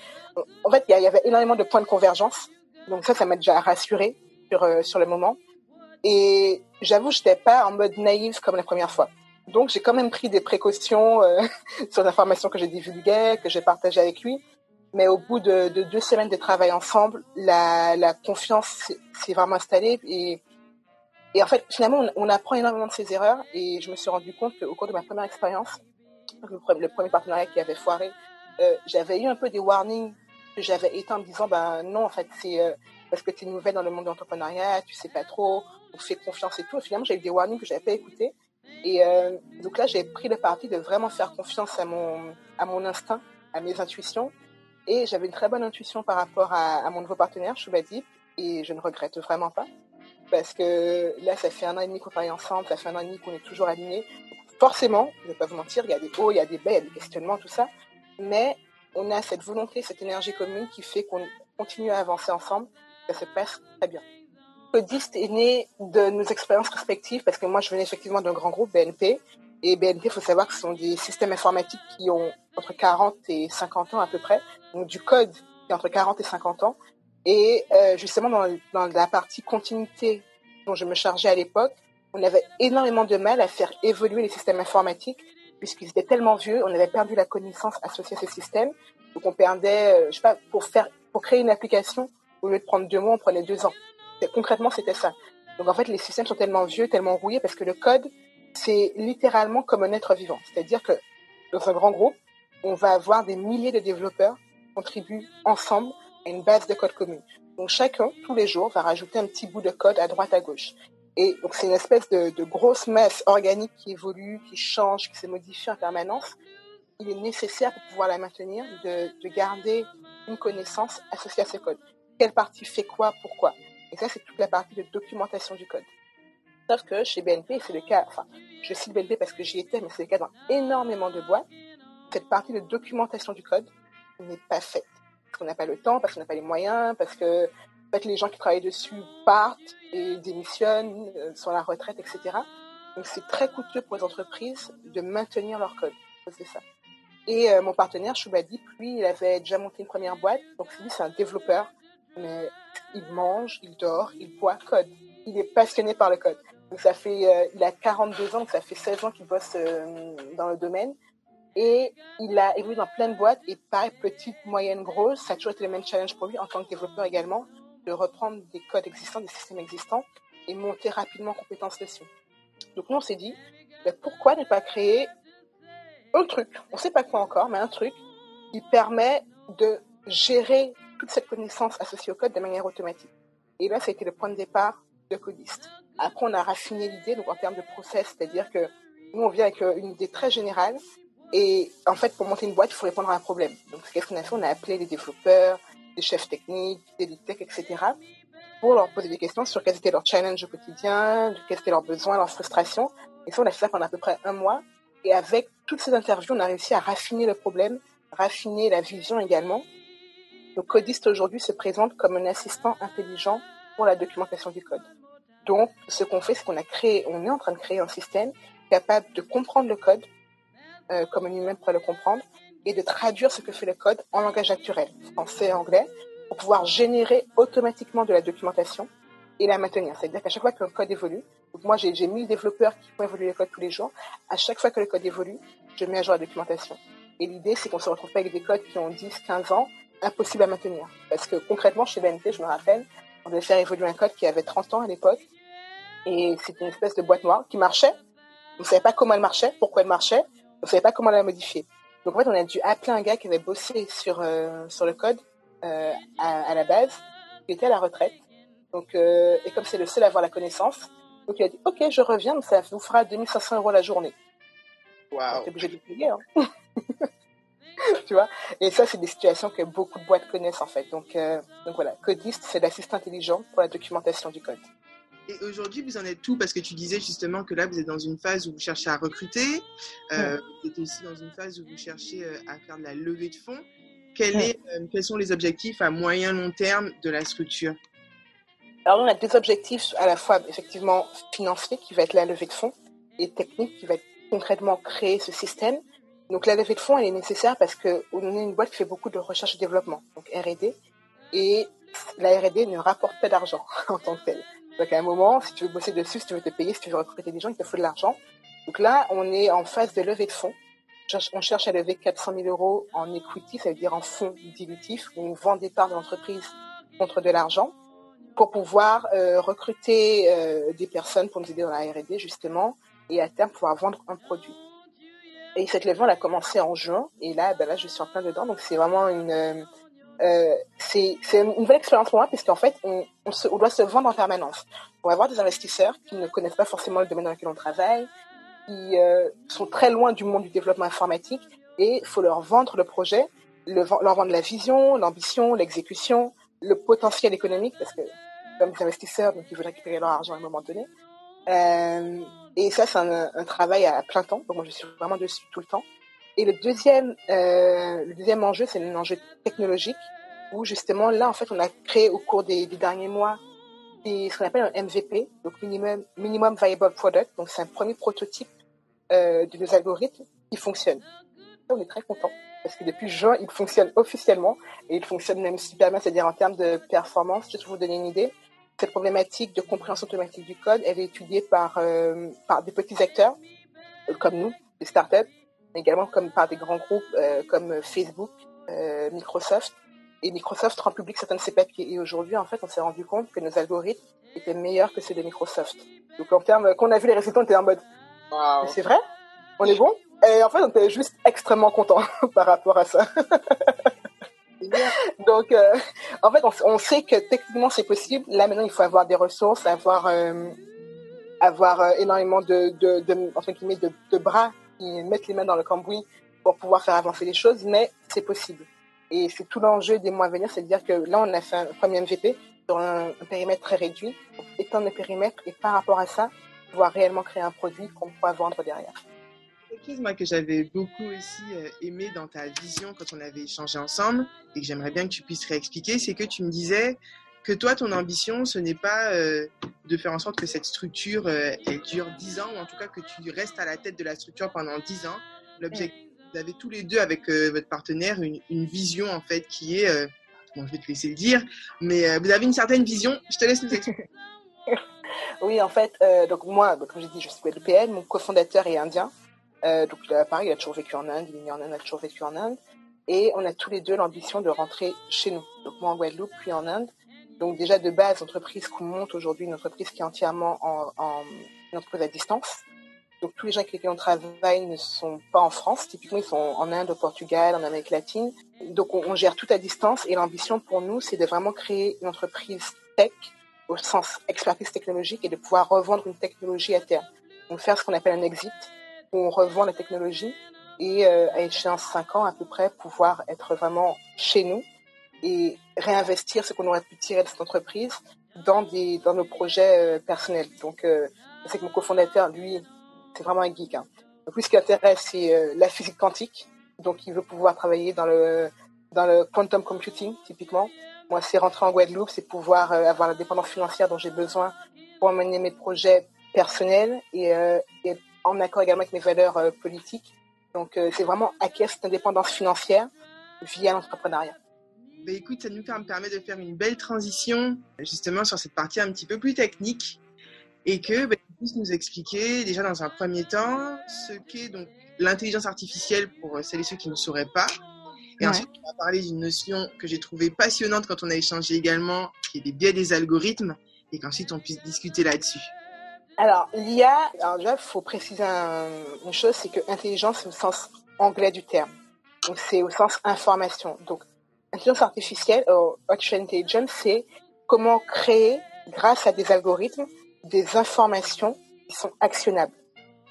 B: en fait, il y, avait énormément de points de convergence. Donc ça, ça m'a déjà rassuré sur euh, sur le moment. Et j'avoue, j'étais pas en mode naïf comme la première fois. Donc j'ai quand même pris des précautions euh, sur l'information que j'ai divulguée, que j'ai partagée avec lui. Mais au bout de, deux semaines de travail ensemble, la, confiance s'est vraiment installée et en fait, finalement, on, apprend énormément de ses erreurs. Et je me suis rendu compte qu'au cours de ma première expérience, le, premier partenariat qui avait foiré, euh, j'avais eu un peu des warnings que j'avais éteints en me disant, ben non, en fait, c'est euh, parce que tu es nouvelle dans le monde de l'entrepreneuriat, tu sais pas trop, on fait confiance et tout. Et finalement, j'ai eu des warnings que j'avais pas écoutés. Et euh, donc là, j'ai pris le parti de vraiment faire confiance à mon instinct, à mes intuitions. Et j'avais une très bonne intuition par rapport à, mon nouveau partenaire, Choubadip, et je ne regrette vraiment pas parce que là, ça fait un an et demi qu'on travaille ensemble, ça fait un an et demi qu'on est toujours alignés. Forcément, je ne vais pas vous mentir, il y a des hauts, il y a des bas, il y a des questionnements, tout ça. Mais on a cette volonté, cette énergie commune qui fait qu'on continue à avancer ensemble. Ça se passe très bien. Codiste est né de nos expériences respectives parce que moi, je venais effectivement d'un grand groupe BNP. Et BNP, il faut savoir que ce sont des systèmes informatiques qui ont entre 40 et 50 ans à peu près. Donc du code qui est entre 40 et 50 ans. Et euh, justement, dans, dans, la partie continuité dont je me chargeais à l'époque, on avait énormément de mal à faire évoluer les systèmes informatiques puisqu'ils étaient tellement vieux, on avait perdu la connaissance associée à ces systèmes. Donc on perdait, euh, je sais pas, pour faire, pour créer une application, au lieu de prendre deux mois, on prenait deux ans. Concrètement, c'était ça. Donc en fait, les systèmes sont tellement vieux, tellement rouillés parce que le code, c'est littéralement comme un être vivant. C'est-à-dire que dans un grand groupe, on va avoir des milliers de développeurs qui contribuent ensemble une base de code commune. Donc chacun, tous les jours, va rajouter un petit bout de code à droite, à gauche. Et donc c'est une espèce de, de, grosse masse organique qui évolue, qui change, qui se modifie en permanence. Il est nécessaire pour pouvoir la maintenir de, de garder une connaissance associée à ce code. Quelle partie fait quoi, pourquoi? Et ça, c'est toute la partie de documentation du code. Sauf que chez BNP, c'est le cas, enfin, je cite BNP parce que j'y étais, mais c'est le cas dans énormément de boîtes, cette partie de documentation du code n'est pas faite parce qu'on n'a pas le temps, parce qu'on n'a pas les moyens, parce que en fait, les gens qui travaillent dessus partent et démissionnent, euh, sont à la retraite, etc. Donc c'est très coûteux pour les entreprises de maintenir leur code. C'est ça. Et euh, mon partenaire, Choubadip, lui, il avait déjà monté une première boîte. Donc lui, c'est un développeur, mais il mange, il dort, il boit code. Il est passionné par le code. Ça fait, euh, il a 42 ans, donc ça fait 16 ans qu'il bosse dans le domaine. Et il a évolué dans plein de boîtes et pareil, petite, moyenne, grosse, ça a toujours été le même challenge pour lui en tant que développeur également, de reprendre des codes existants, des systèmes existants et monter rapidement en compétences dessus. Donc nous, on s'est dit, ben, pourquoi ne pas créer un truc, on ne sait pas quoi encore, mais un truc qui permet de gérer toute cette connaissance associée au code de manière automatique. Et là, ça a été le point de départ de Codist. Après, on a raffiné l'idée, donc en termes de process, c'est-à-dire que nous, on vient avec euh, une idée très générale et en fait, pour monter une boîte, il faut répondre à un problème. Donc, qu'est-ce qu'on a fait? On a appelé les développeurs, les chefs techniques, des tech, etc., pour leur poser des questions sur quels étaient leurs challenges au quotidien, quels étaient leurs besoins, leurs frustrations. Et ça, on a fait ça pendant à peu près un mois. Et avec toutes ces interviews, on a réussi à raffiner le problème, raffiner la vision également. Le codiste aujourd'hui se présente comme un assistant intelligent pour la documentation du code. Donc, ce qu'on fait, c'est qu'on a créé, on est en train de créer un système capable de comprendre le code, euh, comme un humain pourrait le comprendre, et de traduire ce que fait le code en langage naturel, français et anglais, pour pouvoir générer automatiquement de la documentation et la maintenir. C'est-à-dire qu'à chaque fois qu'un code évolue, moi j'ai 1000 développeurs qui font évoluer le code tous les jours, à chaque fois que le code évolue, je mets à jour la documentation. Et l'idée, c'est qu'on se retrouve pas avec des codes qui ont 10, 15 ans, impossible à maintenir. Parce que concrètement, chez BNP, je me rappelle, on devait faire évoluer un code qui avait 30 ans à l'époque, et c'était une espèce de boîte noire qui marchait. On ne savait pas comment elle marchait, pourquoi elle marchait, on ne savait pas comment la modifier. Donc en fait, on a dû appeler un gars qui avait bossé sur, sur le code à, à, la base, qui était à la retraite. Donc, et comme c'est le seul à avoir la connaissance, donc il a dit, ok, je reviens, mais ça vous fera 2500 euros la journée.
A: Wow.
B: T'es obligé de payer. Hein. tu vois? Et ça, c'est des situations que beaucoup de boîtes connaissent en fait. Donc, euh, donc voilà, Codiste, c'est l'assistant intelligent pour la documentation du code.
A: Et aujourd'hui, vous en êtes tout parce que tu disais justement que là, vous êtes dans une phase où vous cherchez à recruter. Euh, Vous êtes aussi dans une phase où vous cherchez euh, à faire de la levée de fonds. Quel est, euh, quels sont les objectifs à moyen long terme de la structure?
B: Alors, on a deux objectifs à la fois effectivement financiers, qui va être la levée de fonds, et technique, qui va être concrètement créer ce système. Donc la levée de fonds, elle est nécessaire parce qu'on est une boîte qui fait beaucoup de recherche et développement, donc R&D, et la R&D ne rapporte pas d'argent en tant que tel. Donc à un moment, si tu veux bosser dessus, si tu veux te payer, si tu veux recruter des gens, il te faut de l'argent. Donc là, on est en phase de levée de fonds. On cherche à lever 400 000 euros en equity, ça veut dire en fonds dilutifs, où on vend des parts de l'entreprise contre de l'argent, pour pouvoir euh, recruter euh, des personnes pour nous aider dans la R&D justement, et à terme pouvoir vendre un produit. Et cette levée, elle a commencé en juin. Et là, ben là, je suis en plein dedans. Donc, c'est vraiment une, euh, c'est, une nouvelle expérience pour moi, puisqu'en fait, on, on, se, on doit se vendre en permanence. On va avoir des investisseurs qui ne connaissent pas forcément le domaine dans lequel on travaille, qui euh, sont très loin du monde du développement informatique, et il faut leur vendre le projet, le, leur vendre la vision, l'ambition, l'exécution, le potentiel économique, parce que comme des investisseurs, donc ils veulent récupérer leur argent à un moment donné. Euh, et ça, c'est un, un, travail à plein temps. Donc moi, je suis vraiment dessus tout le temps. Et le deuxième, euh, le deuxième enjeu, c'est un enjeu technologique, où justement, là, en fait, on a créé au cours des, derniers mois des, ce qu'on appelle un MVP, donc Minimum, minimum Viable Product. Donc c'est un premier prototype euh, de nos algorithmes qui fonctionne. on est très content parce que depuis juin, il fonctionne officiellement et il fonctionne même super bien, c'est-à-dire en termes de performance. Je vais vous donner une idée cette problématique de compréhension automatique du code, elle est étudiée par, euh, par des petits acteurs euh, comme nous, des startups, mais également comme par des grands groupes euh, comme Facebook, euh, Microsoft. Et Microsoft rend public certains de ses papiers. Et aujourd'hui, en fait, on s'est rendu compte que nos algorithmes étaient meilleurs que ceux de Microsoft. Donc, en termes, quand on a vu les résultats, on était en mode, wow. c'est vrai? On est bon? Et en fait, on était juste extrêmement content par rapport à ça. Donc, euh, en fait, on, on, sait que techniquement c'est possible. Là maintenant, il faut avoir des ressources, avoir euh, avoir euh, énormément de de, de, de bras qui mettent les mains dans le cambouis pour pouvoir faire avancer les choses, mais c'est possible. Et c'est tout l'enjeu des mois à venir, c'est de dire que là, on a fait un premier MVP sur un, un périmètre très réduit, étendre le périmètre et par rapport à ça, pouvoir réellement créer un produit qu'on pourra vendre derrière
A: quelque chose moi, que j'avais beaucoup aussi euh, aimé dans ta vision quand on avait échangé ensemble et que j'aimerais bien que tu puisses réexpliquer, c'est que tu me disais que toi, ton ambition, ce n'est pas euh, de faire en sorte que cette structure, euh, elle dure 10 ans, ou en tout cas que tu restes à la tête de la structure pendant 10 ans. L'objectif, vous avez tous les deux avec euh, votre partenaire une, une, vision en fait qui est, euh, bon, je vais te laisser le dire, mais euh, vous avez une certaine vision. Je te laisse nous expliquer.
B: oui, en fait, donc moi, comme j'ai dit, je suis guadeloupéenne, mon cofondateur est indien. Euh, donc pareil, il a toujours vécu en Inde, il est né en Inde, il a toujours vécu en Inde. Et on a tous les deux l'ambition de rentrer chez nous. Donc moi en Guadeloupe, puis en Inde. Donc déjà de base, l'entreprise qu'on monte aujourd'hui, une entreprise qui est entièrement en, une entreprise à distance. Donc tous les gens avec lesquels on travaille ne sont pas en France. Typiquement, ils sont en Inde, au Portugal, en Amérique latine. Donc on, gère tout à distance. Et l'ambition pour nous, c'est de vraiment créer une entreprise tech au sens expertise technologique et de pouvoir revendre une technologie à terme. Donc faire ce qu'on appelle un exit, on revend la technologie et euh, à échéance 5 ans à peu près pouvoir être vraiment chez nous et réinvestir ce qu'on aurait pu tirer de cette entreprise dans des dans nos projets euh, personnels. Donc euh, c'est que mon cofondateur lui c'est vraiment un geek. Hein. Donc lui ce qui l'intéresse c'est euh, la physique quantique. Donc il veut pouvoir travailler dans le dans le quantum computing typiquement. Moi c'est rentrer en Guadeloupe, c'est pouvoir euh, avoir la dépendance financière dont j'ai besoin pour mener mes projets personnels et, euh, et en accord également avec mes valeurs euh, politiques. Donc, euh, c'est vraiment acquérir cette indépendance financière via l'entrepreneuriat.
A: Bah, écoute, ça nous permet de faire une belle transition justement sur cette partie un petit peu plus technique et que bah, tu puisses nous expliquer déjà dans un premier temps ce qu'est donc l'intelligence artificielle pour celles et ceux qui ne sauraient pas. Et ouais. ensuite, on va parler d'une notion que j'ai trouvée passionnante quand on a échangé également, qui est les biais des algorithmes, et qu'ensuite on puisse discuter là-dessus.
B: Alors, l'IA, alors déjà, il faut préciser un, une chose, c'est que intelligence, c'est le sens anglais du terme. Donc c'est au sens information. Donc intelligence artificielle, ou artificial intelligence, c'est comment créer, grâce à des algorithmes, des informations qui sont actionnables.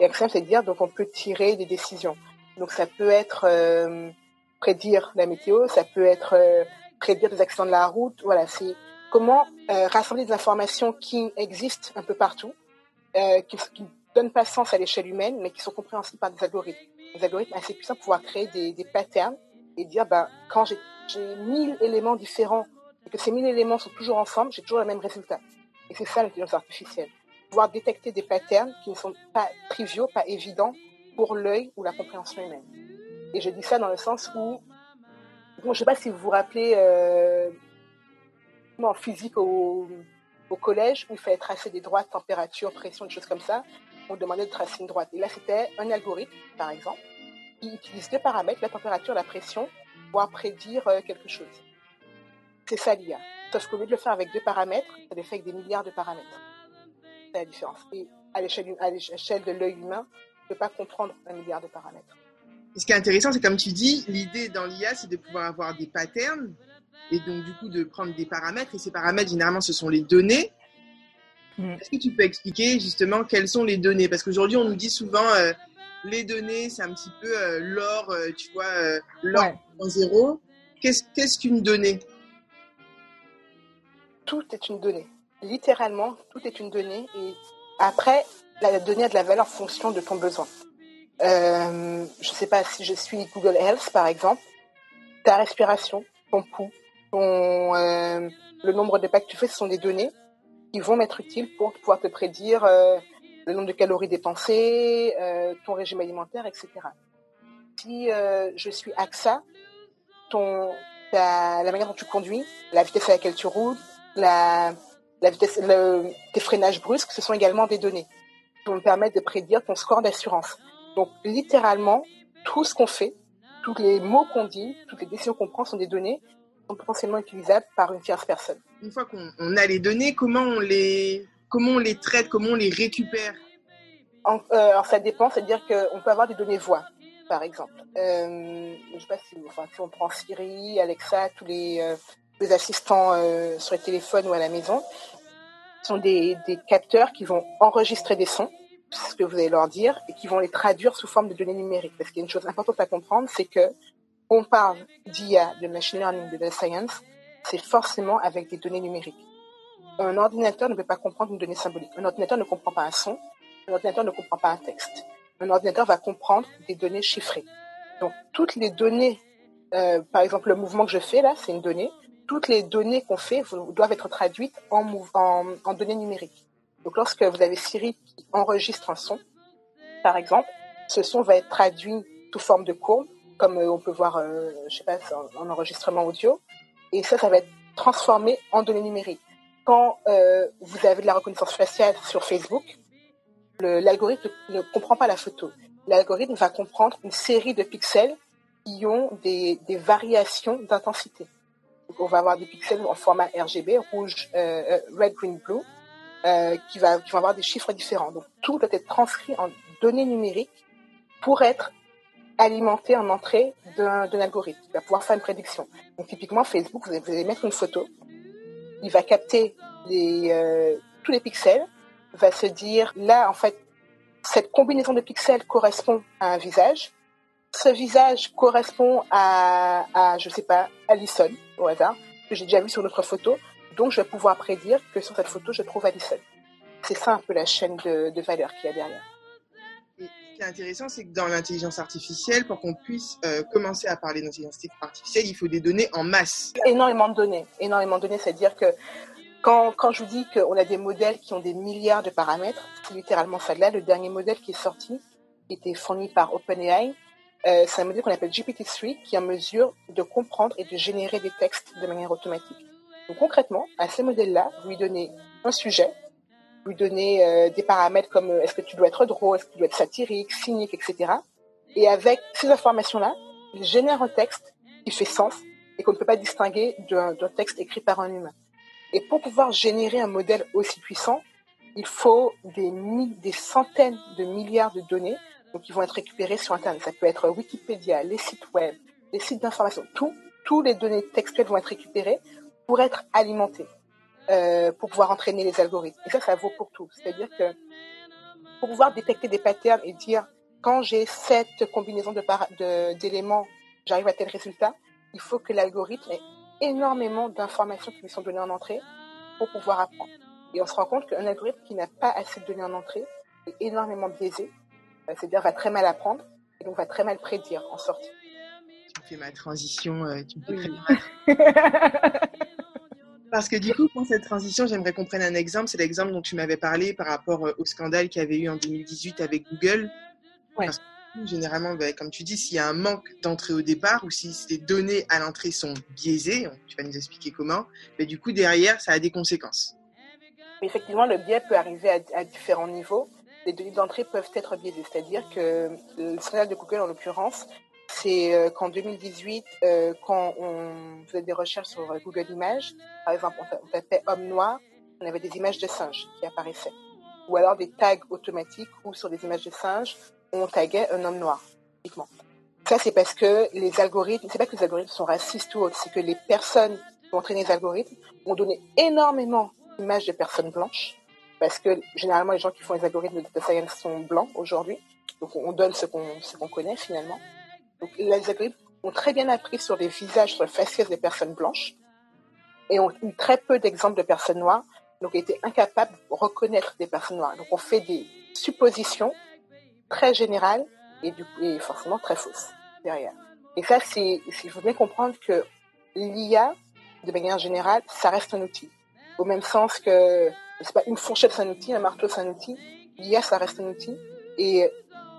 B: Et actionnables, c'est dire donc on peut tirer des décisions. Donc ça peut être euh, prédire la météo, ça peut être euh, prédire des accidents de la route. Voilà, c'est comment euh, rassembler des informations qui existent un peu partout, qui ne donnent pas sens à l'échelle humaine, mais qui sont compréhensibles par des algorithmes. Des algorithmes assez puissants pour pouvoir créer des, des patterns et dire, ben, quand j'ai mille éléments différents et que ces mille éléments sont toujours ensemble, j'ai toujours le même résultat. Et c'est ça l'intelligence artificielle. Pouvoir détecter des patterns qui ne sont pas triviaux, pas évidents pour l'œil ou la compréhension humaine. Et je dis ça dans le sens où, je ne sais pas si vous vous rappelez, euh, en physique au, au, collège, où il fallait tracer des droites, température, pression, des choses comme ça, on demandait de tracer une droite. Et là, c'était un algorithme, par exemple, qui utilise deux paramètres, la température, la pression, pour prédire euh, quelque chose. C'est ça l'IA. Sauf qu'au lieu de le faire avec deux paramètres, ça le fait avec des milliards de paramètres. C'est la différence. Et à l'échelle de l'œil humain, ne peut pas comprendre un milliard de paramètres.
A: Ce qui est intéressant, c'est comme tu dis, l'idée dans l'IA, c'est de pouvoir avoir des patterns et donc du coup de prendre des paramètres. Et ces paramètres, généralement, ce sont les données. Mm. Est-ce que tu peux expliquer justement quelles sont les données? Parce qu'aujourd'hui, on nous dit souvent euh, les données, c'est un petit peu euh, l'or, euh, tu vois, l'or en zéro. Qu'est-ce qu'une donnée?
B: Tout est une donnée. Littéralement, tout est une donnée. Et après, la donnée a de la valeur en fonction de ton besoin. Euh, je ne sais pas si je suis Google Health, par exemple, ta respiration, ton pouls, ton, euh, le nombre de pas que tu fais, ce sont des données qui vont m'être utiles pour pouvoir te prédire euh, le nombre de calories dépensées, ton régime alimentaire, etc. Si je suis AXA, ton, la manière dont tu conduis, la vitesse à laquelle tu roules, la, la vitesse, le, tes freinages brusques, ce sont également des données vont me permettre de prédire ton score d'assurance. Donc, littéralement, tout ce qu'on fait, tous les mots qu'on dit, toutes les décisions qu'on prend sont des données qui sont potentiellement utilisables par une tierce personne.
A: Une fois qu'on a les données, comment on les, comment on les traite, comment on les récupère
B: euh, Alors, ça dépend, c'est-à-dire qu'on peut avoir des données voix, par exemple. Euh, je sais pas si, on prend Siri, Alexa, tous les, euh, assistants sur les téléphones ou à la maison, sont des, capteurs qui vont enregistrer des sons, ce que vous allez leur dire, et qui vont les traduire sous forme de données numériques. Parce qu'il y a une chose importante à comprendre, c'est que on parle d'IA, de machine learning, de data science, c'est forcément avec des données numériques. Un ordinateur ne peut pas comprendre une donnée symbolique. Un ordinateur ne comprend pas un son. Un ordinateur ne comprend pas un texte. Un ordinateur va comprendre des données chiffrées. Donc toutes les données, euh, par exemple le mouvement que je fais là, c'est une donnée toutes les données qu'on fait doivent être traduites en, en, données numériques. Donc lorsque vous avez Siri qui enregistre un son, par exemple, ce son va être traduit sous forme de courbe, comme euh, on peut voir, euh, je sais pas, en, enregistrement audio, et ça, ça va être transformé en données numériques. Quand euh, vous avez de la reconnaissance faciale sur Facebook, l'algorithme ne comprend pas la photo. L'algorithme va comprendre une série de pixels qui ont des variations d'intensité on va avoir des pixels en format RGB, rouge, euh, euh, red, green, blue, euh, qui, va, qui vont avoir des chiffres différents. Donc tout doit être transcrit en données numériques pour être alimenté en entrée d'un algorithme, qui va pouvoir faire une prédiction. Donc typiquement Facebook, vous allez, mettre une photo, il va capter les, tous les pixels, va se dire là en fait cette combinaison de pixels correspond à un visage, ce visage correspond à, à je sais pas, Alison, au hasard, que j'ai déjà vu sur notre photo. Donc, je vais pouvoir prédire que sur cette photo, je trouve Alison. C'est ça un peu la chaîne de, de valeur qu'il y a derrière.
A: Qui est intéressant, c'est que dans l'intelligence artificielle, pour qu'on puisse euh, commencer à parler d'intelligence artificielle, il faut des données en masse.
B: Énormément de données. Énormément de données, c'est-à-dire que quand, quand je vous dis qu'on a des modèles qui ont des milliards de paramètres, c'est littéralement ça. Là, le dernier modèle qui est sorti, qui était fourni par OpenAI, euh, c'est un modèle qu'on appelle GPT-3 qui est en mesure de comprendre et de générer des textes de manière automatique. Donc concrètement, à ce modèle-là, vous lui donnez un sujet, lui donnez euh, des paramètres comme euh, est-ce que tu dois être drôle, est-ce que tu dois être satirique, cynique, etc. Et avec ces informations-là, il génère un texte qui fait sens et qu'on ne peut pas distinguer d'un texte écrit par un humain. Et pour pouvoir générer un modèle aussi puissant, il faut des, centaines de milliards de données ils vont être récupérés sur Internet. Ça peut être Wikipédia, les sites web, les sites d'information, tous les données textuelles vont être récupérées pour être alimentées, euh, pour pouvoir entraîner les algorithmes. Et ça, ça vaut pour tout. C'est-à-dire que pour pouvoir détecter des patterns et dire quand j'ai cette combinaison d'éléments, j'arrive à tel résultat, il faut que l'algorithme ait énormément d'informations qui lui sont données en entrée pour pouvoir apprendre. Et on se rend compte qu'un algorithme qui n'a pas assez de données en entrée est énormément biaisé, euh, c'est-à-dire va très mal apprendre et donc va très mal prédire en sortie.
A: Tu fais ma transition, euh, tu me fais très bien. Parce que du coup, pour cette transition, j'aimerais qu'on prenne un exemple. C'est l'exemple dont tu m'avais parlé par rapport euh, au scandale qu'il y avait eu en 2018 avec Google. Parce que, généralement, ben, comme tu dis, s'il y a un manque d'entrée au départ ou si les données à l'entrée sont biaisées, tu vas nous expliquer comment, mais ben, du coup, derrière, ça a des conséquences.
B: Effectivement, le biais peut arriver à, différents niveaux. Les données d'entrée peuvent être biaisées, c'est-à-dire que le scandale de Google, en l'occurrence, c'est euh, qu'en 2018, euh, quand on faisait des recherches sur euh, Google Images, par exemple, on tapait homme noir, on avait des images de singes qui apparaissaient. Ou alors des tags automatiques où sur des images de singes, on taguait un homme noir, typiquement. Ça, c'est parce que les algorithmes, c'est pas que les algorithmes sont racistes ou autres, c'est que les personnes qui ont entraîné les algorithmes ont donné énormément d'images de personnes blanches, parce que généralement, les gens qui font les algorithmes de science sont blancs aujourd'hui. Donc, on donne ce qu'on connaît finalement. Donc, les algorithmes ont très bien appris sur les visages, sur les faciès des personnes blanches et ont eu très peu d'exemples de personnes noires, donc étaient incapables de reconnaître des personnes noires. Donc, on fait des suppositions très générales et, forcément très fausses derrière. Et ça, c'est, il faut bien comprendre que l'IA, de manière générale, ça reste un outil. Au même sens que, c'est pas, une fourchette c'est un outil, un marteau c'est un outil, l'IA, ça reste un outil. Et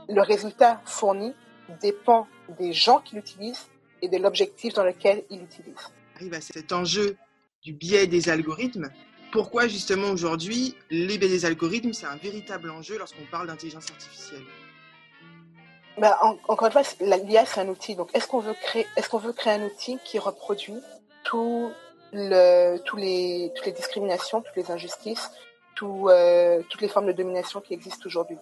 B: le résultat fourni dépend des gens qui l'utilisent et de l'objectif dans lequel ils l'utilisent.
A: Arrive à cet enjeu du biais des algorithmes. Pourquoi justement aujourd'hui les biais des algorithmes c'est un véritable enjeu lorsqu'on parle d'intelligence artificielle?
B: Bah, encore une fois, l'IA c'est un outil. Donc, est-ce qu'on veut créer, est-ce qu'on veut créer un outil qui reproduit tout le, tous les, toutes les discriminations, toutes les injustices, tout, euh, toutes les formes de domination qui existent aujourd'hui?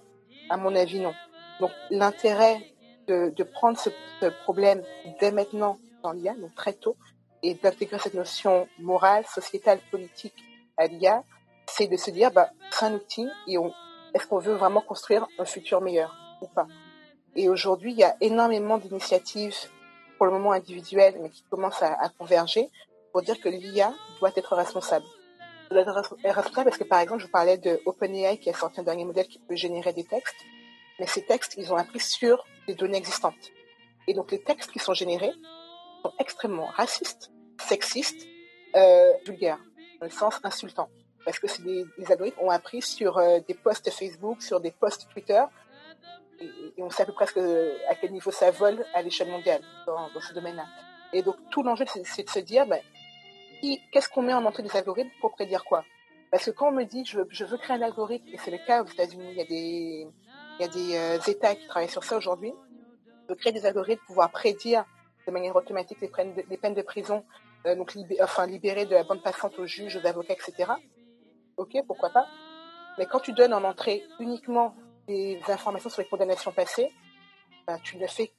B: À mon avis, non. Donc, l'intérêt de, prendre ce, problème dès maintenant dans l'IA, donc très tôt, et d'intégrer cette notion morale, sociétale, politique à l'IA, c'est de se dire, bah, c'est un outil et est-ce qu'on veut vraiment construire un futur meilleur ou pas? Et aujourd'hui, il y a énormément d'initiatives, pour le moment individuelles, mais qui commencent à, converger pour dire que l'IA doit être responsable. Elle doit être responsable parce que, par exemple, je parlais de OpenAI qui a sorti un dernier modèle qui peut générer des textes, mais ces textes, ils ont appris sur des données existantes. Et donc les textes qui sont générés sont extrêmement racistes, sexistes, euh, vulgaires, dans le sens insultant. Parce que des, les algorithmes ont appris sur euh, des posts Facebook, sur des posts Twitter, et, on sait à peu près à quel niveau ça vole à l'échelle mondiale dans, ce domaine-là. Et donc tout l'enjeu, c'est de se dire, ben, qu'est-ce qu'on met en entrée des algorithmes pour prédire quoi? Parce que quand on me dit, je veux, créer un algorithme, et c'est le cas aux États-Unis, il y a des y a des euh, États qui travaillent sur ça aujourd'hui, de créer des algorithmes pour pouvoir prédire de manière automatique les peines de, prison, euh, donc enfin libérer de la bande passante aux juges, aux avocats, etc. Ok, pourquoi pas. Mais quand tu donnes en entrée uniquement des informations sur les condamnations passées, bah, tu ne fais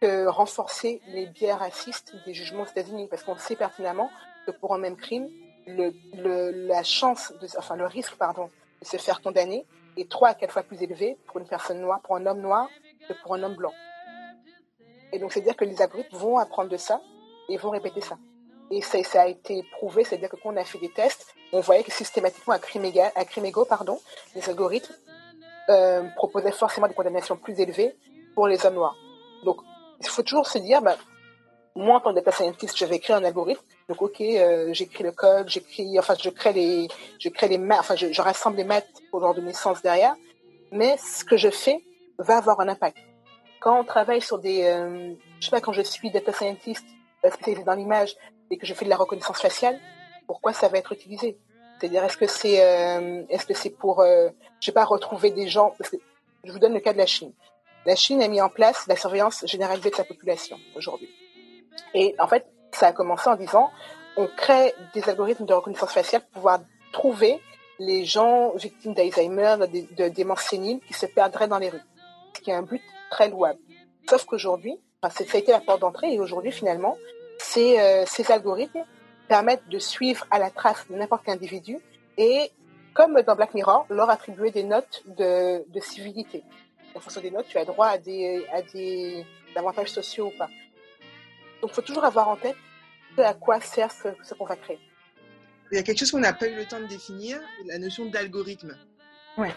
B: que renforcer les biais racistes des jugements aux États-Unis, parce qu'on sait pertinemment que pour un même crime, le, la chance, enfin le risque, pardon, de se faire condamner est trois à quatre fois plus élevé pour une personne noire, pour un homme noir, que pour un homme blanc. Et donc, c'est-à-dire que les algorithmes vont apprendre de ça et vont répéter ça. Et ça, a été prouvé, c'est-à-dire que quand on a fait des tests, on voyait que systématiquement, à crime, égal, à pardon, les algorithmes euh, proposaient forcément des condamnations plus élevées pour les hommes noirs. Donc, il faut toujours se dire, ben, moi, en tant que data scientist, je vais créer un algorithme. Donc, ok, euh, j'écris le code, j'écris, enfin, je crée les, je crée les maths, enfin, je, rassemble les maths pour leur donner sens derrière. Mais ce que je fais va avoir un impact. Quand on travaille sur des, euh, je sais pas, quand je suis data scientist euh, spécialisé dans l'image et que je fais de la reconnaissance faciale, pourquoi ça va être utilisé? C'est-à-dire, est-ce que c'est, euh, est-ce que c'est pour, euh, je sais pas, retrouver des gens? Parce que Je vous donne le cas de la Chine. La Chine a mis en place la surveillance généralisée de sa population aujourd'hui. Et en fait, ça a commencé en disant, on crée des algorithmes de reconnaissance faciale pour pouvoir trouver les gens victimes d'Alzheimer, de, démence sénile qui se perdraient dans les rues. Ce qui est un but très louable. Sauf qu'aujourd'hui, Enfin, ça a été la porte d'entrée et aujourd'hui, finalement, ces, euh, algorithmes permettent de suivre à la trace n'importe quel individu et, comme dans Black Mirror, leur attribuer des notes de, civilité. En fonction des notes, tu as droit à des avantages sociaux ou pas. Donc, il faut toujours avoir en tête à quoi sert ce, ce qu'on va créer.
A: Il y a quelque chose qu'on n'a pas eu le temps de définir, la notion d'algorithme.
B: Ouais.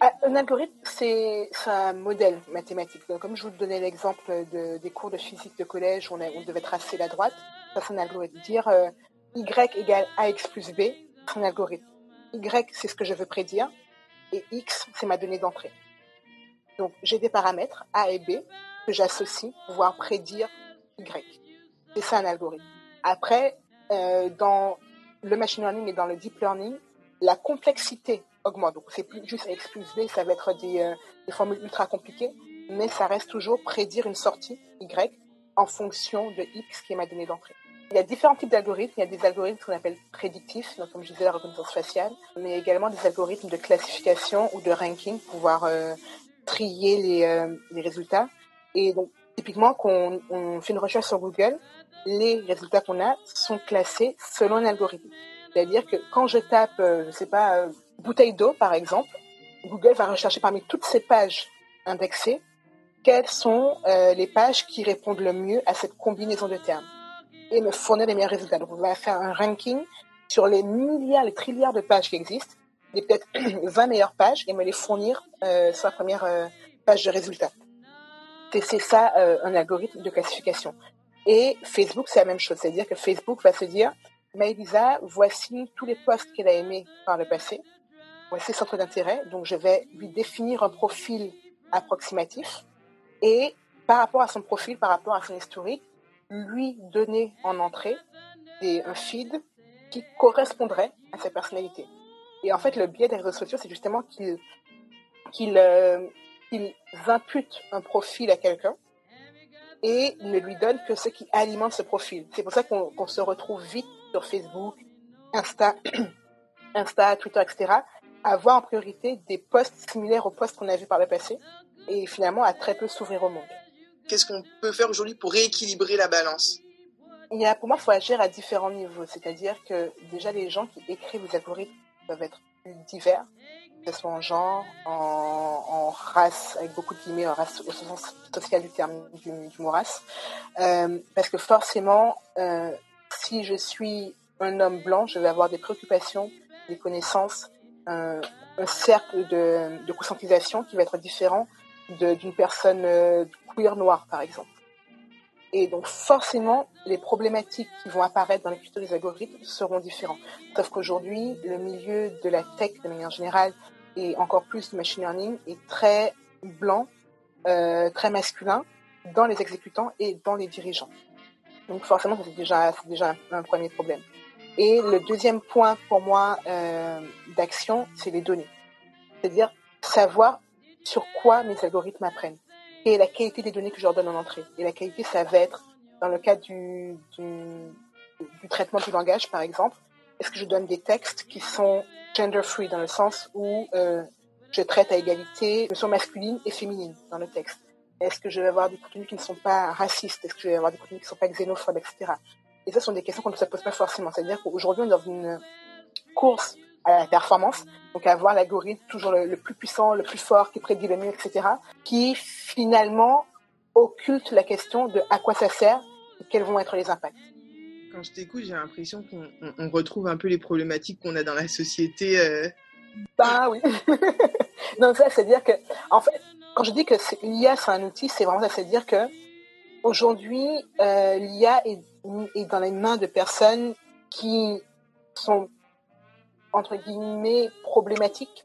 B: Ah, un algorithme, c'est un modèle mathématique. Donc, comme je vous donnais l'exemple de, des cours de physique de collège on devait tracer la droite, ça c'est un algorithme. Dire euh, y égale ax plus b, c'est un algorithme. Y, c'est ce que je veux prédire, et x, c'est ma donnée d'entrée. Donc, j'ai des paramètres a et b que j'associe pour pouvoir prédire y. C'est ça un algorithme. Après, euh, dans le machine learning et dans le deep learning, la complexité augmente. Donc, c'est plus juste X plus B, ça va être des, euh, des, formules ultra compliquées, mais ça reste toujours prédire une sortie Y en fonction de X qui est ma donnée d'entrée. Il y a différents types d'algorithmes. Il y a des algorithmes qu'on appelle prédictifs, donc comme je disais, la reconnaissance faciale, mais également des algorithmes de classification ou de ranking pour pouvoir euh, trier les, les, résultats. Et donc, typiquement, quand on, on fait une recherche sur Google, les résultats qu'on a sont classés selon un algorithme. C'est-à-dire que quand je tape, euh, je sais pas, euh, bouteille d'eau par exemple, Google va rechercher parmi toutes ces pages indexées quelles sont euh, les pages qui répondent le mieux à cette combinaison de termes et me fournir les meilleurs résultats. Donc on va faire un ranking sur les milliards, les trilliards de pages qui existent, des peut-être 20 meilleures pages et me les fournir sur la première page de résultats. C'est ça un algorithme de classification. Et Facebook, c'est la même chose. C'est-à-dire que Facebook va se dire, Maëlisa, voici tous les posts qu'elle a aimés par le passé. Voici ses centres d'intérêt. Donc, je vais lui définir un profil approximatif. Et par rapport à son profil, par rapport à son historique, lui donner en entrée un feed qui correspondrait à sa personnalité. Et en fait, le biais des réseaux sociaux, c'est justement qu'il, euh, imputent un profil à quelqu'un et ne lui donne que ce qui alimente ce profil. C'est pour ça qu'on se retrouve vite sur Facebook, Insta, Insta, Twitter, etc., à voir en priorité des posts similaires aux posts qu'on a vus par le passé et finalement à très peu s'ouvrir au monde.
A: Qu'est-ce qu'on peut faire aujourd'hui pour rééquilibrer la balance?
B: Il y a, Pour moi, il faut agir à différents niveaux. C'est-à-dire que déjà, les gens qui écrivent les algorithmes peuvent être plus divers, soit en genre, en, race, avec beaucoup de guillemets, en race au sens social du terme du, mot race. Euh, parce que forcément, euh, si je suis un homme blanc, je vais avoir des préoccupations, des connaissances, un, cercle de, de, conscientisation qui va être différent d'une personne euh, queer noire, par exemple. Et donc forcément, les problématiques qui vont apparaître dans l'écriture des algorithmes seront différentes. Sauf qu'aujourd'hui, le milieu de la tech de manière générale et encore plus du machine learning est très blanc, euh, très masculin dans les exécutants et dans les dirigeants. Donc forcément, c'est déjà, déjà un, premier problème. Et le deuxième point pour moi euh, d'action, c'est les données. C'est-à-dire savoir sur quoi mes algorithmes apprennent et la qualité des données que je leur donne en entrée. Et la qualité, ça va être, dans le cas du, du, du traitement du langage, par exemple, est-ce que je donne des textes qui sont gender-free, dans le sens où euh, je traite à égalité notions masculines et féminines dans le texte? Est-ce que je vais avoir des contenus qui ne sont pas racistes? Est-ce que je vais avoir des contenus qui ne sont pas xénophobes, etc. Et ça, ce sont des questions qu'on ne se pose pas forcément. C'est-à-dire qu'aujourd'hui, on est dans une course à la performance, donc à avoir l'algorithme toujours le, plus puissant, le plus fort, qui prédit le mieux, etc., qui finalement occulte la question de à quoi ça sert et quels vont être les impacts.
A: Quand je t'écoute, j'ai l'impression qu'on retrouve un peu les problématiques qu'on a dans la société. Euh...
B: Ben oui. non, ça, c'est-à-dire que, en fait, quand je dis que l'IA, c'est un outil, c'est vraiment ça, c'est-à-dire que aujourd'hui, euh, l'IA est, dans les mains de personnes qui sont entre guillemets problématiques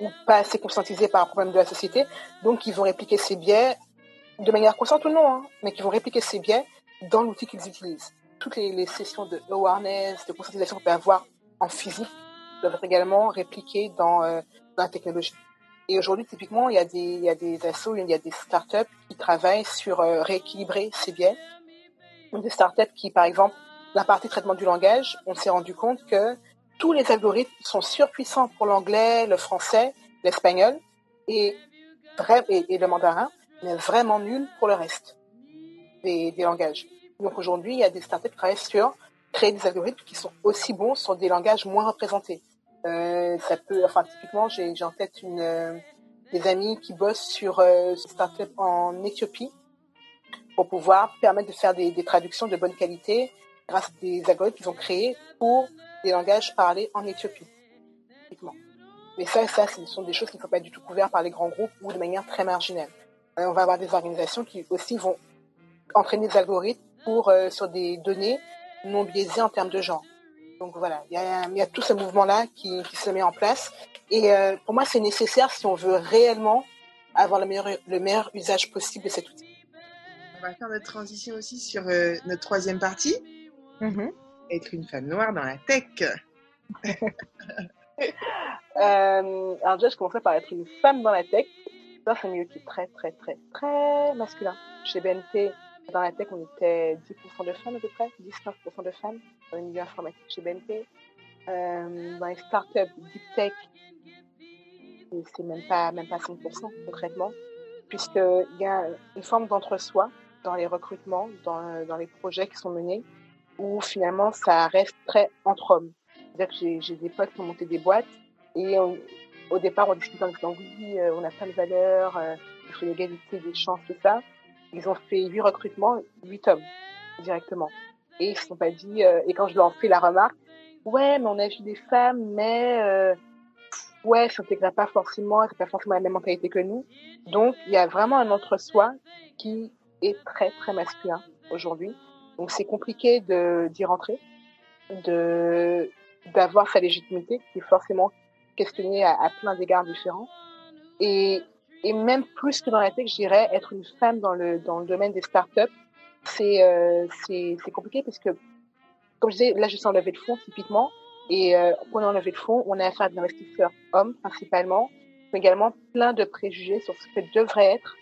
B: ou pas assez conscientisés par un problème de la société, donc ils vont répliquer ces biais de manière consciente ou non, hein, mais qui vont répliquer ces biais dans l'outil qu'ils utilisent. Toutes les, sessions de awareness, de conscientisation qu'on peut avoir en physique doivent être également répliquées dans, euh, dans la technologie. Et aujourd'hui, typiquement, il y a des, il y a des assos, il y a des startups qui travaillent sur euh, rééquilibrer ces biais. Des startups qui, par exemple, la partie traitement du langage, on s'est rendu compte que tous les algorithmes sont surpuissants pour l'anglais, le français, l'espagnol et, le mandarin, mais vraiment nuls pour le reste des, langages. Donc aujourd'hui, il y a des startups qui travaillent sur créer des algorithmes qui sont aussi bons sur des langages moins représentés. Euh, ça peut, enfin typiquement, j'ai en tête euh, des amis qui bossent sur euh, une startup en Éthiopie pour pouvoir permettre de faire des, traductions de bonne qualité grâce à des algorithmes qu'ils ont créés pour des langages parlés en Éthiopie. Mais ça, ça, ce sont des choses qui ne sont pas du tout couvertes par les grands groupes ou de manière très marginale. on va avoir des organisations qui aussi vont entraîner des algorithmes pour sur des données non biaisées en termes de genre. Donc voilà, il y a, tout ce mouvement-là qui, se met en place. Et euh, pour moi, c'est nécessaire si on veut réellement avoir le meilleur, le meilleur usage possible de cet outil.
A: On va faire notre transition aussi sur euh, notre troisième partie. Mm-hmm. Être une femme noire dans la tech.
B: Euh, alors déjà, je commencerai par être une femme dans la tech. C'est un milieu qui est très, très, très, très masculin. Chez BNP, dans la tech, on était 10% de femmes à peu près, 19% de femmes dans les milieux informatiques chez BNP. Euh, dans les startups deep tech, c'est même pas, même pas 5% concrètement, puisqu'il y a une forme d'entre-soi dans les recrutements, dans, dans les projets qui sont menés, où finalement ça reste très entre hommes. C'est-à-dire que j'ai des potes qui ont monté des boîtes et au départ on discute en disant oui, euh, on a plein de valeurs, euh, il faut l'égalité des chances, tout ça. Ils ont fait huit recrutements, huit hommes directement. Et ils se sont pas dit. Euh, et quand je leur ai fait la remarque, ouais, mais on a vu des femmes, mais euh, ouais, ça s'intègre pas forcément, c'est pas forcément la même mentalité que nous. Donc il y a vraiment un entre-soi qui est très très masculin aujourd'hui. Donc c'est compliqué de d'y rentrer, de d'avoir sa légitimité qui est forcément questionnée à, à plein d'égards différents. Et et même plus que dans la tech, je dirais, être une femme dans le, dans le domaine des startups, c'est euh, c'est compliqué parce que, comme je disais, là, je suis en levée de fonds typiquement. Et euh, la levée de fonds, on a affaire à des investisseurs hommes principalement, mais également plein de préjugés sur ce que devrait être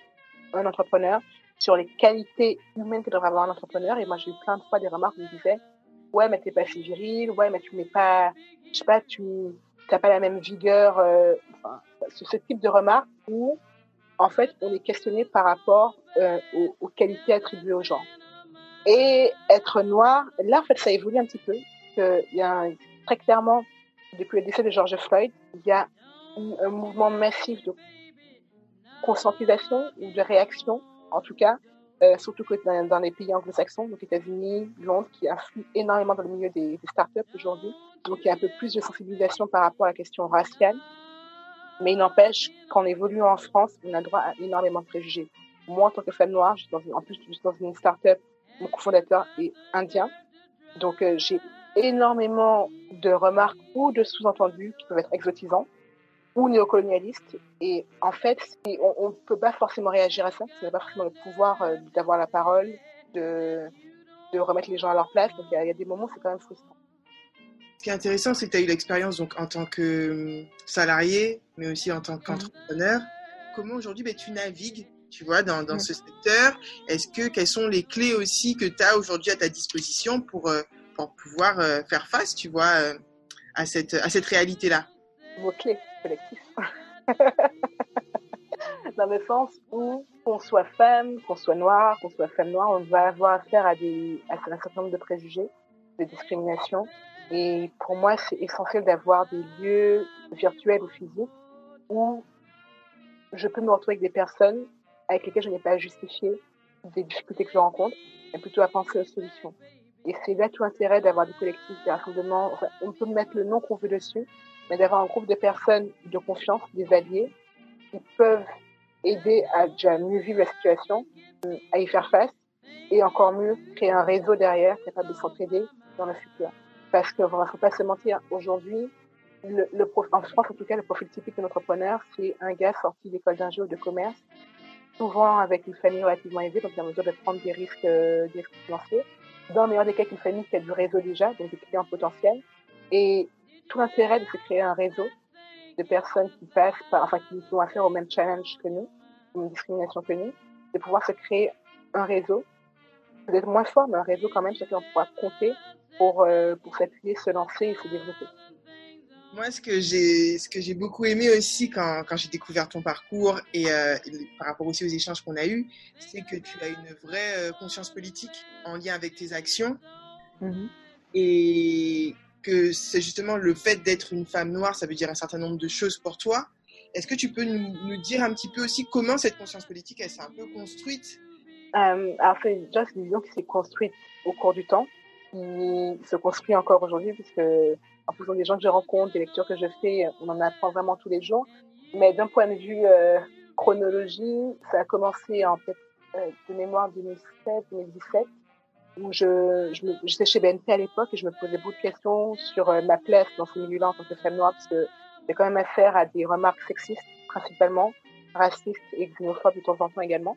B: un entrepreneur, sur les qualités humaines que devrait avoir un entrepreneur. Et moi, j'ai eu plein de fois des remarques où me disaient, ouais, mais t'es pas si viril, ouais, mais tu mets pas, je sais pas, tu n'as pas la même vigueur. Euh, enfin, ce type de remarques où en fait, on est questionné par rapport euh, aux, qualités attribuées aux gens. Et être noir, là, en fait, ça évolue un petit peu. Y a très clairement, depuis le décès de George Floyd, il y a un, mouvement massif de conscientisation ou de réaction, en tout cas, euh, surtout dans, dans, les pays anglo-saxons, donc États-Unis, Londres, qui influent énormément dans le milieu des, des startups aujourd'hui. Donc il y a un peu plus de sensibilisation par rapport à la question raciale. Mais il n'empêche qu'en évoluant en France, on a droit à énormément de préjugés. Moi, en tant que femme noire, en plus, je suis dans une start-up, mon cofondateur est indien. Donc, euh, j'ai énormément de remarques ou de sous-entendus qui peuvent être exotisants ou néocolonialistes. Et en fait, on ne peut pas forcément réagir à ça. On n'a pas forcément le pouvoir euh, d'avoir la parole, de, de remettre les gens à leur place. Donc, il y, y, a des moments où c'est quand même frustrant.
A: Ce qui est intéressant, c'est que tu as eu l'expérience donc en tant que hum, salarié, mais aussi en tant qu'entrepreneur. Comment aujourd'hui ben, tu navigues tu vois, dans, ce secteur? Est-ce que quelles sont les clés aussi que tu as aujourd'hui à ta disposition pour, euh, pour pouvoir euh, faire face, tu vois, euh, à cette, à cette réalité-là?
B: Vos clés collectif. dans le sens où qu'on soit femme, qu'on soit noire, qu'on soit femme noire, on va avoir affaire à, des, à un certain nombre de préjugés, de discrimination, et pour moi, c'est essentiel d'avoir des lieux virtuels ou physiques où je peux me retrouver avec des personnes avec lesquelles je n'ai pas à justifier des difficultés que je rencontre, mais plutôt à penser aux solutions. Et c'est là tout l'intérêt d'avoir des collectifs, des rassemblements. On peut mettre le nom qu'on veut dessus, mais d'avoir un groupe de personnes de confiance, des alliés, qui peuvent aider à déjà mieux vivre la situation, à y faire face, et encore mieux, créer un réseau derrière capable de s'entraider dans le futur. Parce qu'il ne faut pas se mentir, aujourd'hui, le, le en France en tout cas, le profil typique de entrepreneur, c'est un gars sorti d'école d'ingé ou de commerce, souvent avec une famille relativement aisée, donc il est en mesure de prendre des risques, euh, des risques financiers. Dans le meilleur des cas, une famille qui a du réseau déjà, donc des clients potentiels. Et tout l'intérêt de se créer un réseau de personnes qui passent par, enfin, qui ont affaire au même challenge que nous, une discrimination que nous, de pouvoir se créer un réseau, peut-être moins fort, mais un réseau quand même sur lequel on pourra compter pour, euh, pour s'appuyer, se lancer et se développer.
A: Moi, ce que j'ai, ce que j'ai beaucoup aimé aussi quand, quand j'ai découvert ton parcours et, euh, par rapport aussi aux échanges qu'on a eus, c'est que tu as une vraie euh, conscience politique en lien avec tes actions mm-hmm. et que c'est justement le fait d'être une femme noire, ça veut dire un certain nombre de choses pour toi. Est-ce que tu peux nous, nous, dire un petit peu aussi comment cette conscience politique, elle s'est un peu construite
B: euh, Alors, c'est déjà une vision qui s'est construite au cours du temps, qui se construit encore aujourd'hui, puisque en fonction des gens que je rencontre, des lectures que je fais, on en apprend vraiment tous les jours. Mais d'un point de vue euh, chronologie, ça a commencé en fait euh, de mémoire 2016-2017, où je, je j'étais chez BNP à l'époque et je me posais beaucoup de questions sur euh, ma place dans ce milieu-là en tant que femme noire, parce que j'ai quand même affaire à des remarques sexistes principalement, racistes et xénophobes de temps en temps également.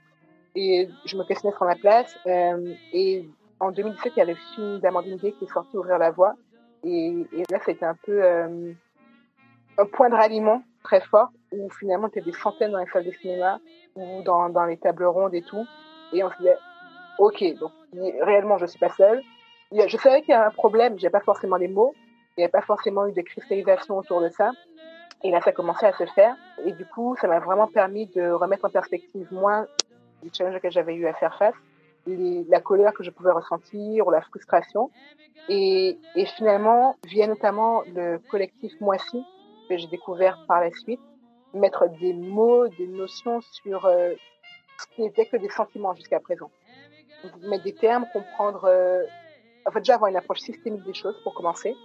B: Et je me questionnais sur ma place. Euh, et en 2017, il y a le film d'Amandine Gay qui est sorti Ouvrir la voie. Et, et là, c'était un peu euh, un point de ralliement très fort où finalement, il y des centaines dans les salles de cinéma ou dans, dans les tables rondes et tout. Et on se disait, OK, donc réellement, je suis pas seule. Je savais qu'il y a un problème, j'ai pas forcément les mots. Il n'y a pas forcément eu de cristallisation autour de ça. Et là, ça a commencé à se faire. Et du coup, ça m'a vraiment permis de remettre en perspective, moi, les challenges que j'avais eu à faire face, la colère que je pouvais ressentir la frustration. Et, finalement, via notamment le collectif Moissy, que j'ai découvert par la suite, mettre des mots, des notions sur euh, ce qui n'était que des sentiments jusqu'à présent. Mettre des termes, comprendre, euh, en fait, déjà avoir une approche systémique des choses pour commencer.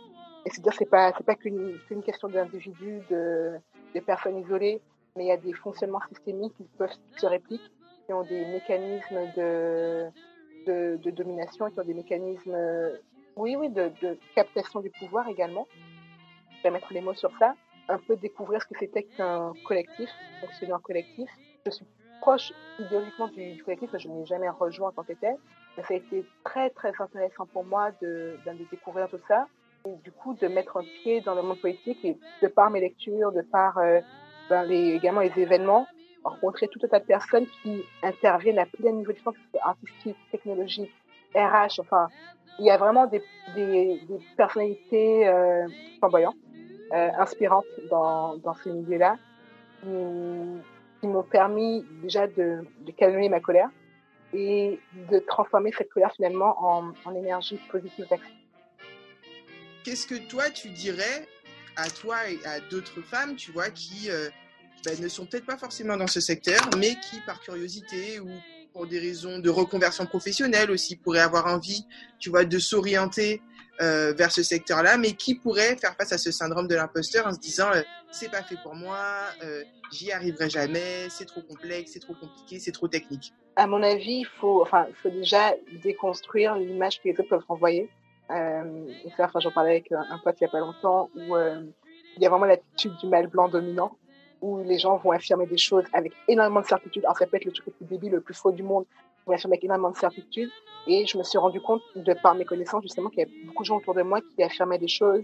B: Et c'est dire c'est pas c'est pas qu'une une question d'individus, de, de personnes isolées, mais il y a des fonctionnements systémiques qui peuvent se répliquer qui ont des mécanismes de, domination, qui ont des mécanismes, oui, oui, de, captation du pouvoir également. Je vais mettre les mots sur ça. Un peu découvrir ce que c'était qu'un collectif, fonctionner en collectif. Je suis proche idéologiquement du, collectif, mais je n'ai jamais rejoint en tant que ça a été très, très intéressant pour moi de, de découvrir tout ça. Et du coup, de mettre un pied dans le monde politique et de par mes lectures, de par euh, ben, également les événements, rencontrer tout un tas de personnes qui interviennent à plein niveau de artistique, technologique, RH, enfin, il y a vraiment des, des, personnalités euh, flamboyantes, euh, inspirantes dans, dans ce milieu-là, qui, qui m'ont permis déjà de, de calmer ma colère et de transformer cette colère finalement en, en énergie positive d'action.
A: Qu'est-ce que toi tu dirais à toi et à d'autres femmes, tu vois, qui euh, ben, ne sont peut-être pas forcément dans ce secteur, mais qui, par curiosité ou pour des raisons de reconversion professionnelle aussi, pourraient avoir envie, tu vois, de s'orienter euh, vers ce secteur-là, mais qui pourraient faire face à ce syndrome de l'imposteur en se disant euh, c'est pas fait pour moi, euh, j'y arriverai jamais, c'est trop complexe, c'est trop compliqué, c'est trop technique.
B: À mon avis, il faut, enfin, faut déjà déconstruire l'image que les autres peuvent renvoyer. Enfin, j'en parlais avec un pote il y a pas longtemps où il y a vraiment l'attitude du mâle blanc dominant où les gens vont affirmer des choses avec énormément de certitude. Peut être le truc le plus débile, le plus faux du monde, vont affirmer avec énormément de certitude. Et je me suis rendu compte, de par mes connaissances, justement, qu'il y avait beaucoup de gens autour de moi qui affirmaient des choses,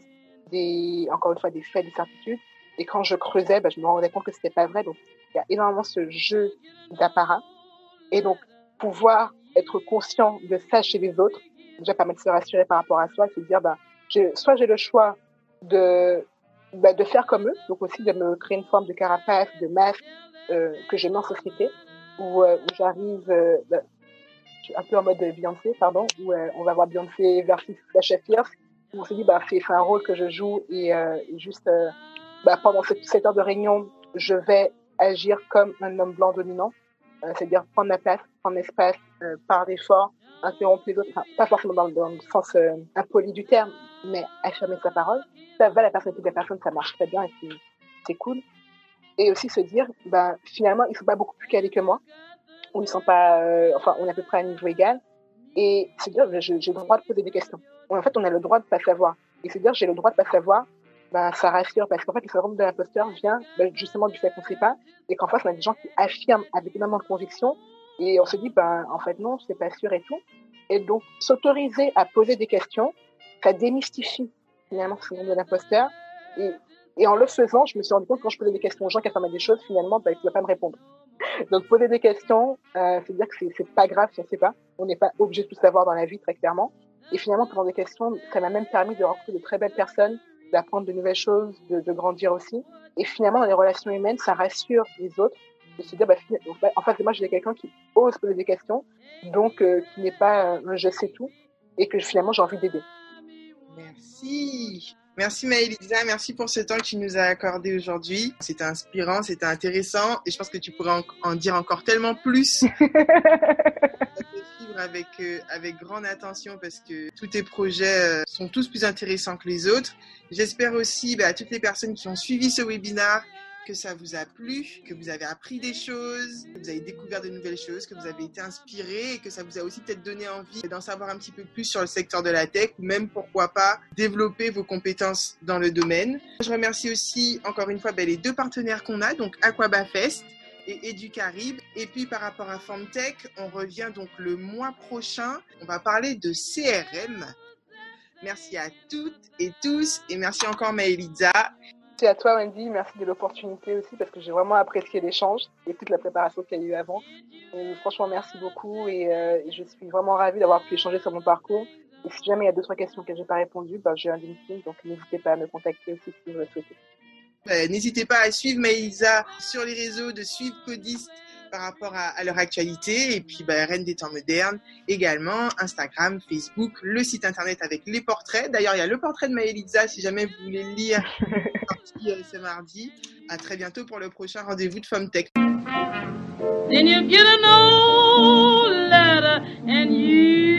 B: des, encore une fois, des faits, des certitudes. Et quand je creusais, bah, je me rendais compte que c'était pas vrai. Donc, il y a énormément ce jeu d'apparat. Et donc, pouvoir être conscient de ça chez les autres, déjà permet de se rassurer par rapport à soi, de dire, bah, soit j'ai le choix de bah, de faire comme eux, donc aussi de me créer une forme de carapace, de masque euh, que je mets en société, où, euh, où j'arrive euh, bah, un peu en mode Beyoncé, pardon, où euh, on va voir Beyoncé versus Sasha Fierce, où on se dit bah c'est un rôle que je joue et, juste bah, pendant cette, heure de réunion, je vais agir comme un homme blanc dominant, c'est-à-dire prendre ma place, prendre l'espace, par l'effort, interrompre les autres, pas forcément dans, le sens impoli du terme, mais affirmer sa parole ça va la personnalité de la personne, ça marche très bien et c'est cool. Et aussi se dire, ben, finalement, ils sont pas beaucoup plus calés que moi, ou ils sont pas, euh, enfin, on est à peu près à un niveau égal. Et se dire, j'ai le droit de poser des questions. En fait, on a le droit de pas savoir. Et se dire, j'ai le droit de pas savoir, ben, ça rassure parce qu'en fait, le syndrome de l'imposteur vient ben, justement du fait qu'on sait pas et qu'en face, on a des gens qui affirment avec énormément de conviction et on se dit, ben, en fait, non, c'est pas sûr et tout. Et donc, s'autoriser à poser des questions, ça démystifie finalement ce de l'imposteur. Et, et en le faisant, je me suis rendu compte quand je posais des questions aux gens qui affirmaient des choses, finalement, bah, ils ne pouvaient pas me répondre. Donc poser des questions, euh, c'est dire que c'est pas grave si on ne sait pas. On n'est pas obligé de tout savoir dans la vie, très clairement. Et finalement, posant des questions, ça m'a même permis de rencontrer de très belles personnes d'apprendre de nouvelles choses, de, de, grandir aussi. Et finalement, dans les relations humaines, ça rassure les autres de se dire, bah, bah en fait, moi, j'ai quelqu'un qui ose poser des questions, donc euh, qui n'est pas un je sais tout, et que finalement, j'ai envie d'aider.
A: Merci. Merci Maëlisa, merci pour ce temps que tu nous as accordé aujourd'hui. C'était inspirant, c'était intéressant et je pense que tu pourrais en, dire encore tellement plus. suivre avec, euh, avec grande attention parce que tous tes projets euh, sont tous plus intéressants que les autres. J'espère aussi bah, à toutes les personnes qui ont suivi ce webinaire que ça vous a plu, que vous avez appris des choses, que vous avez découvert de nouvelles choses, que vous avez été inspiré et que ça vous a aussi peut-être donné envie d'en savoir un petit peu plus sur le secteur de la tech ou même pourquoi pas développer vos compétences dans le domaine. Je remercie aussi encore une fois ben, les deux partenaires qu'on a, donc Aquabafest et Educarib. Et puis par rapport à FormTech, on revient donc le mois prochain. On va parler de CRM. Merci à toutes et tous et merci encore Maëlisa.
B: Merci à toi, Wendy. Merci de l'opportunité aussi parce que j'ai vraiment apprécié l'échange et toute la préparation qu'il y a eu avant. franchement, merci beaucoup euh, et, je suis vraiment ravie d'avoir pu échanger sur mon parcours. Et si jamais il y a d'autres questions auxquelles j'ai pas répondu, bah, j'ai un LinkedIn, donc n'hésitez pas à me contacter aussi si vous le souhaitez.
A: Euh, n'hésitez pas à suivre Maïsa sur les réseaux, de suivre Codiste par rapport à, leur actualité. Et puis, bah, Reine des temps modernes également, Instagram, Facebook, le site internet avec les portraits. D'ailleurs, il y a le portrait de Maëlitza si jamais vous voulez le lire euh, ce mardi. À très bientôt pour le prochain rendez-vous de Femme Tech. And you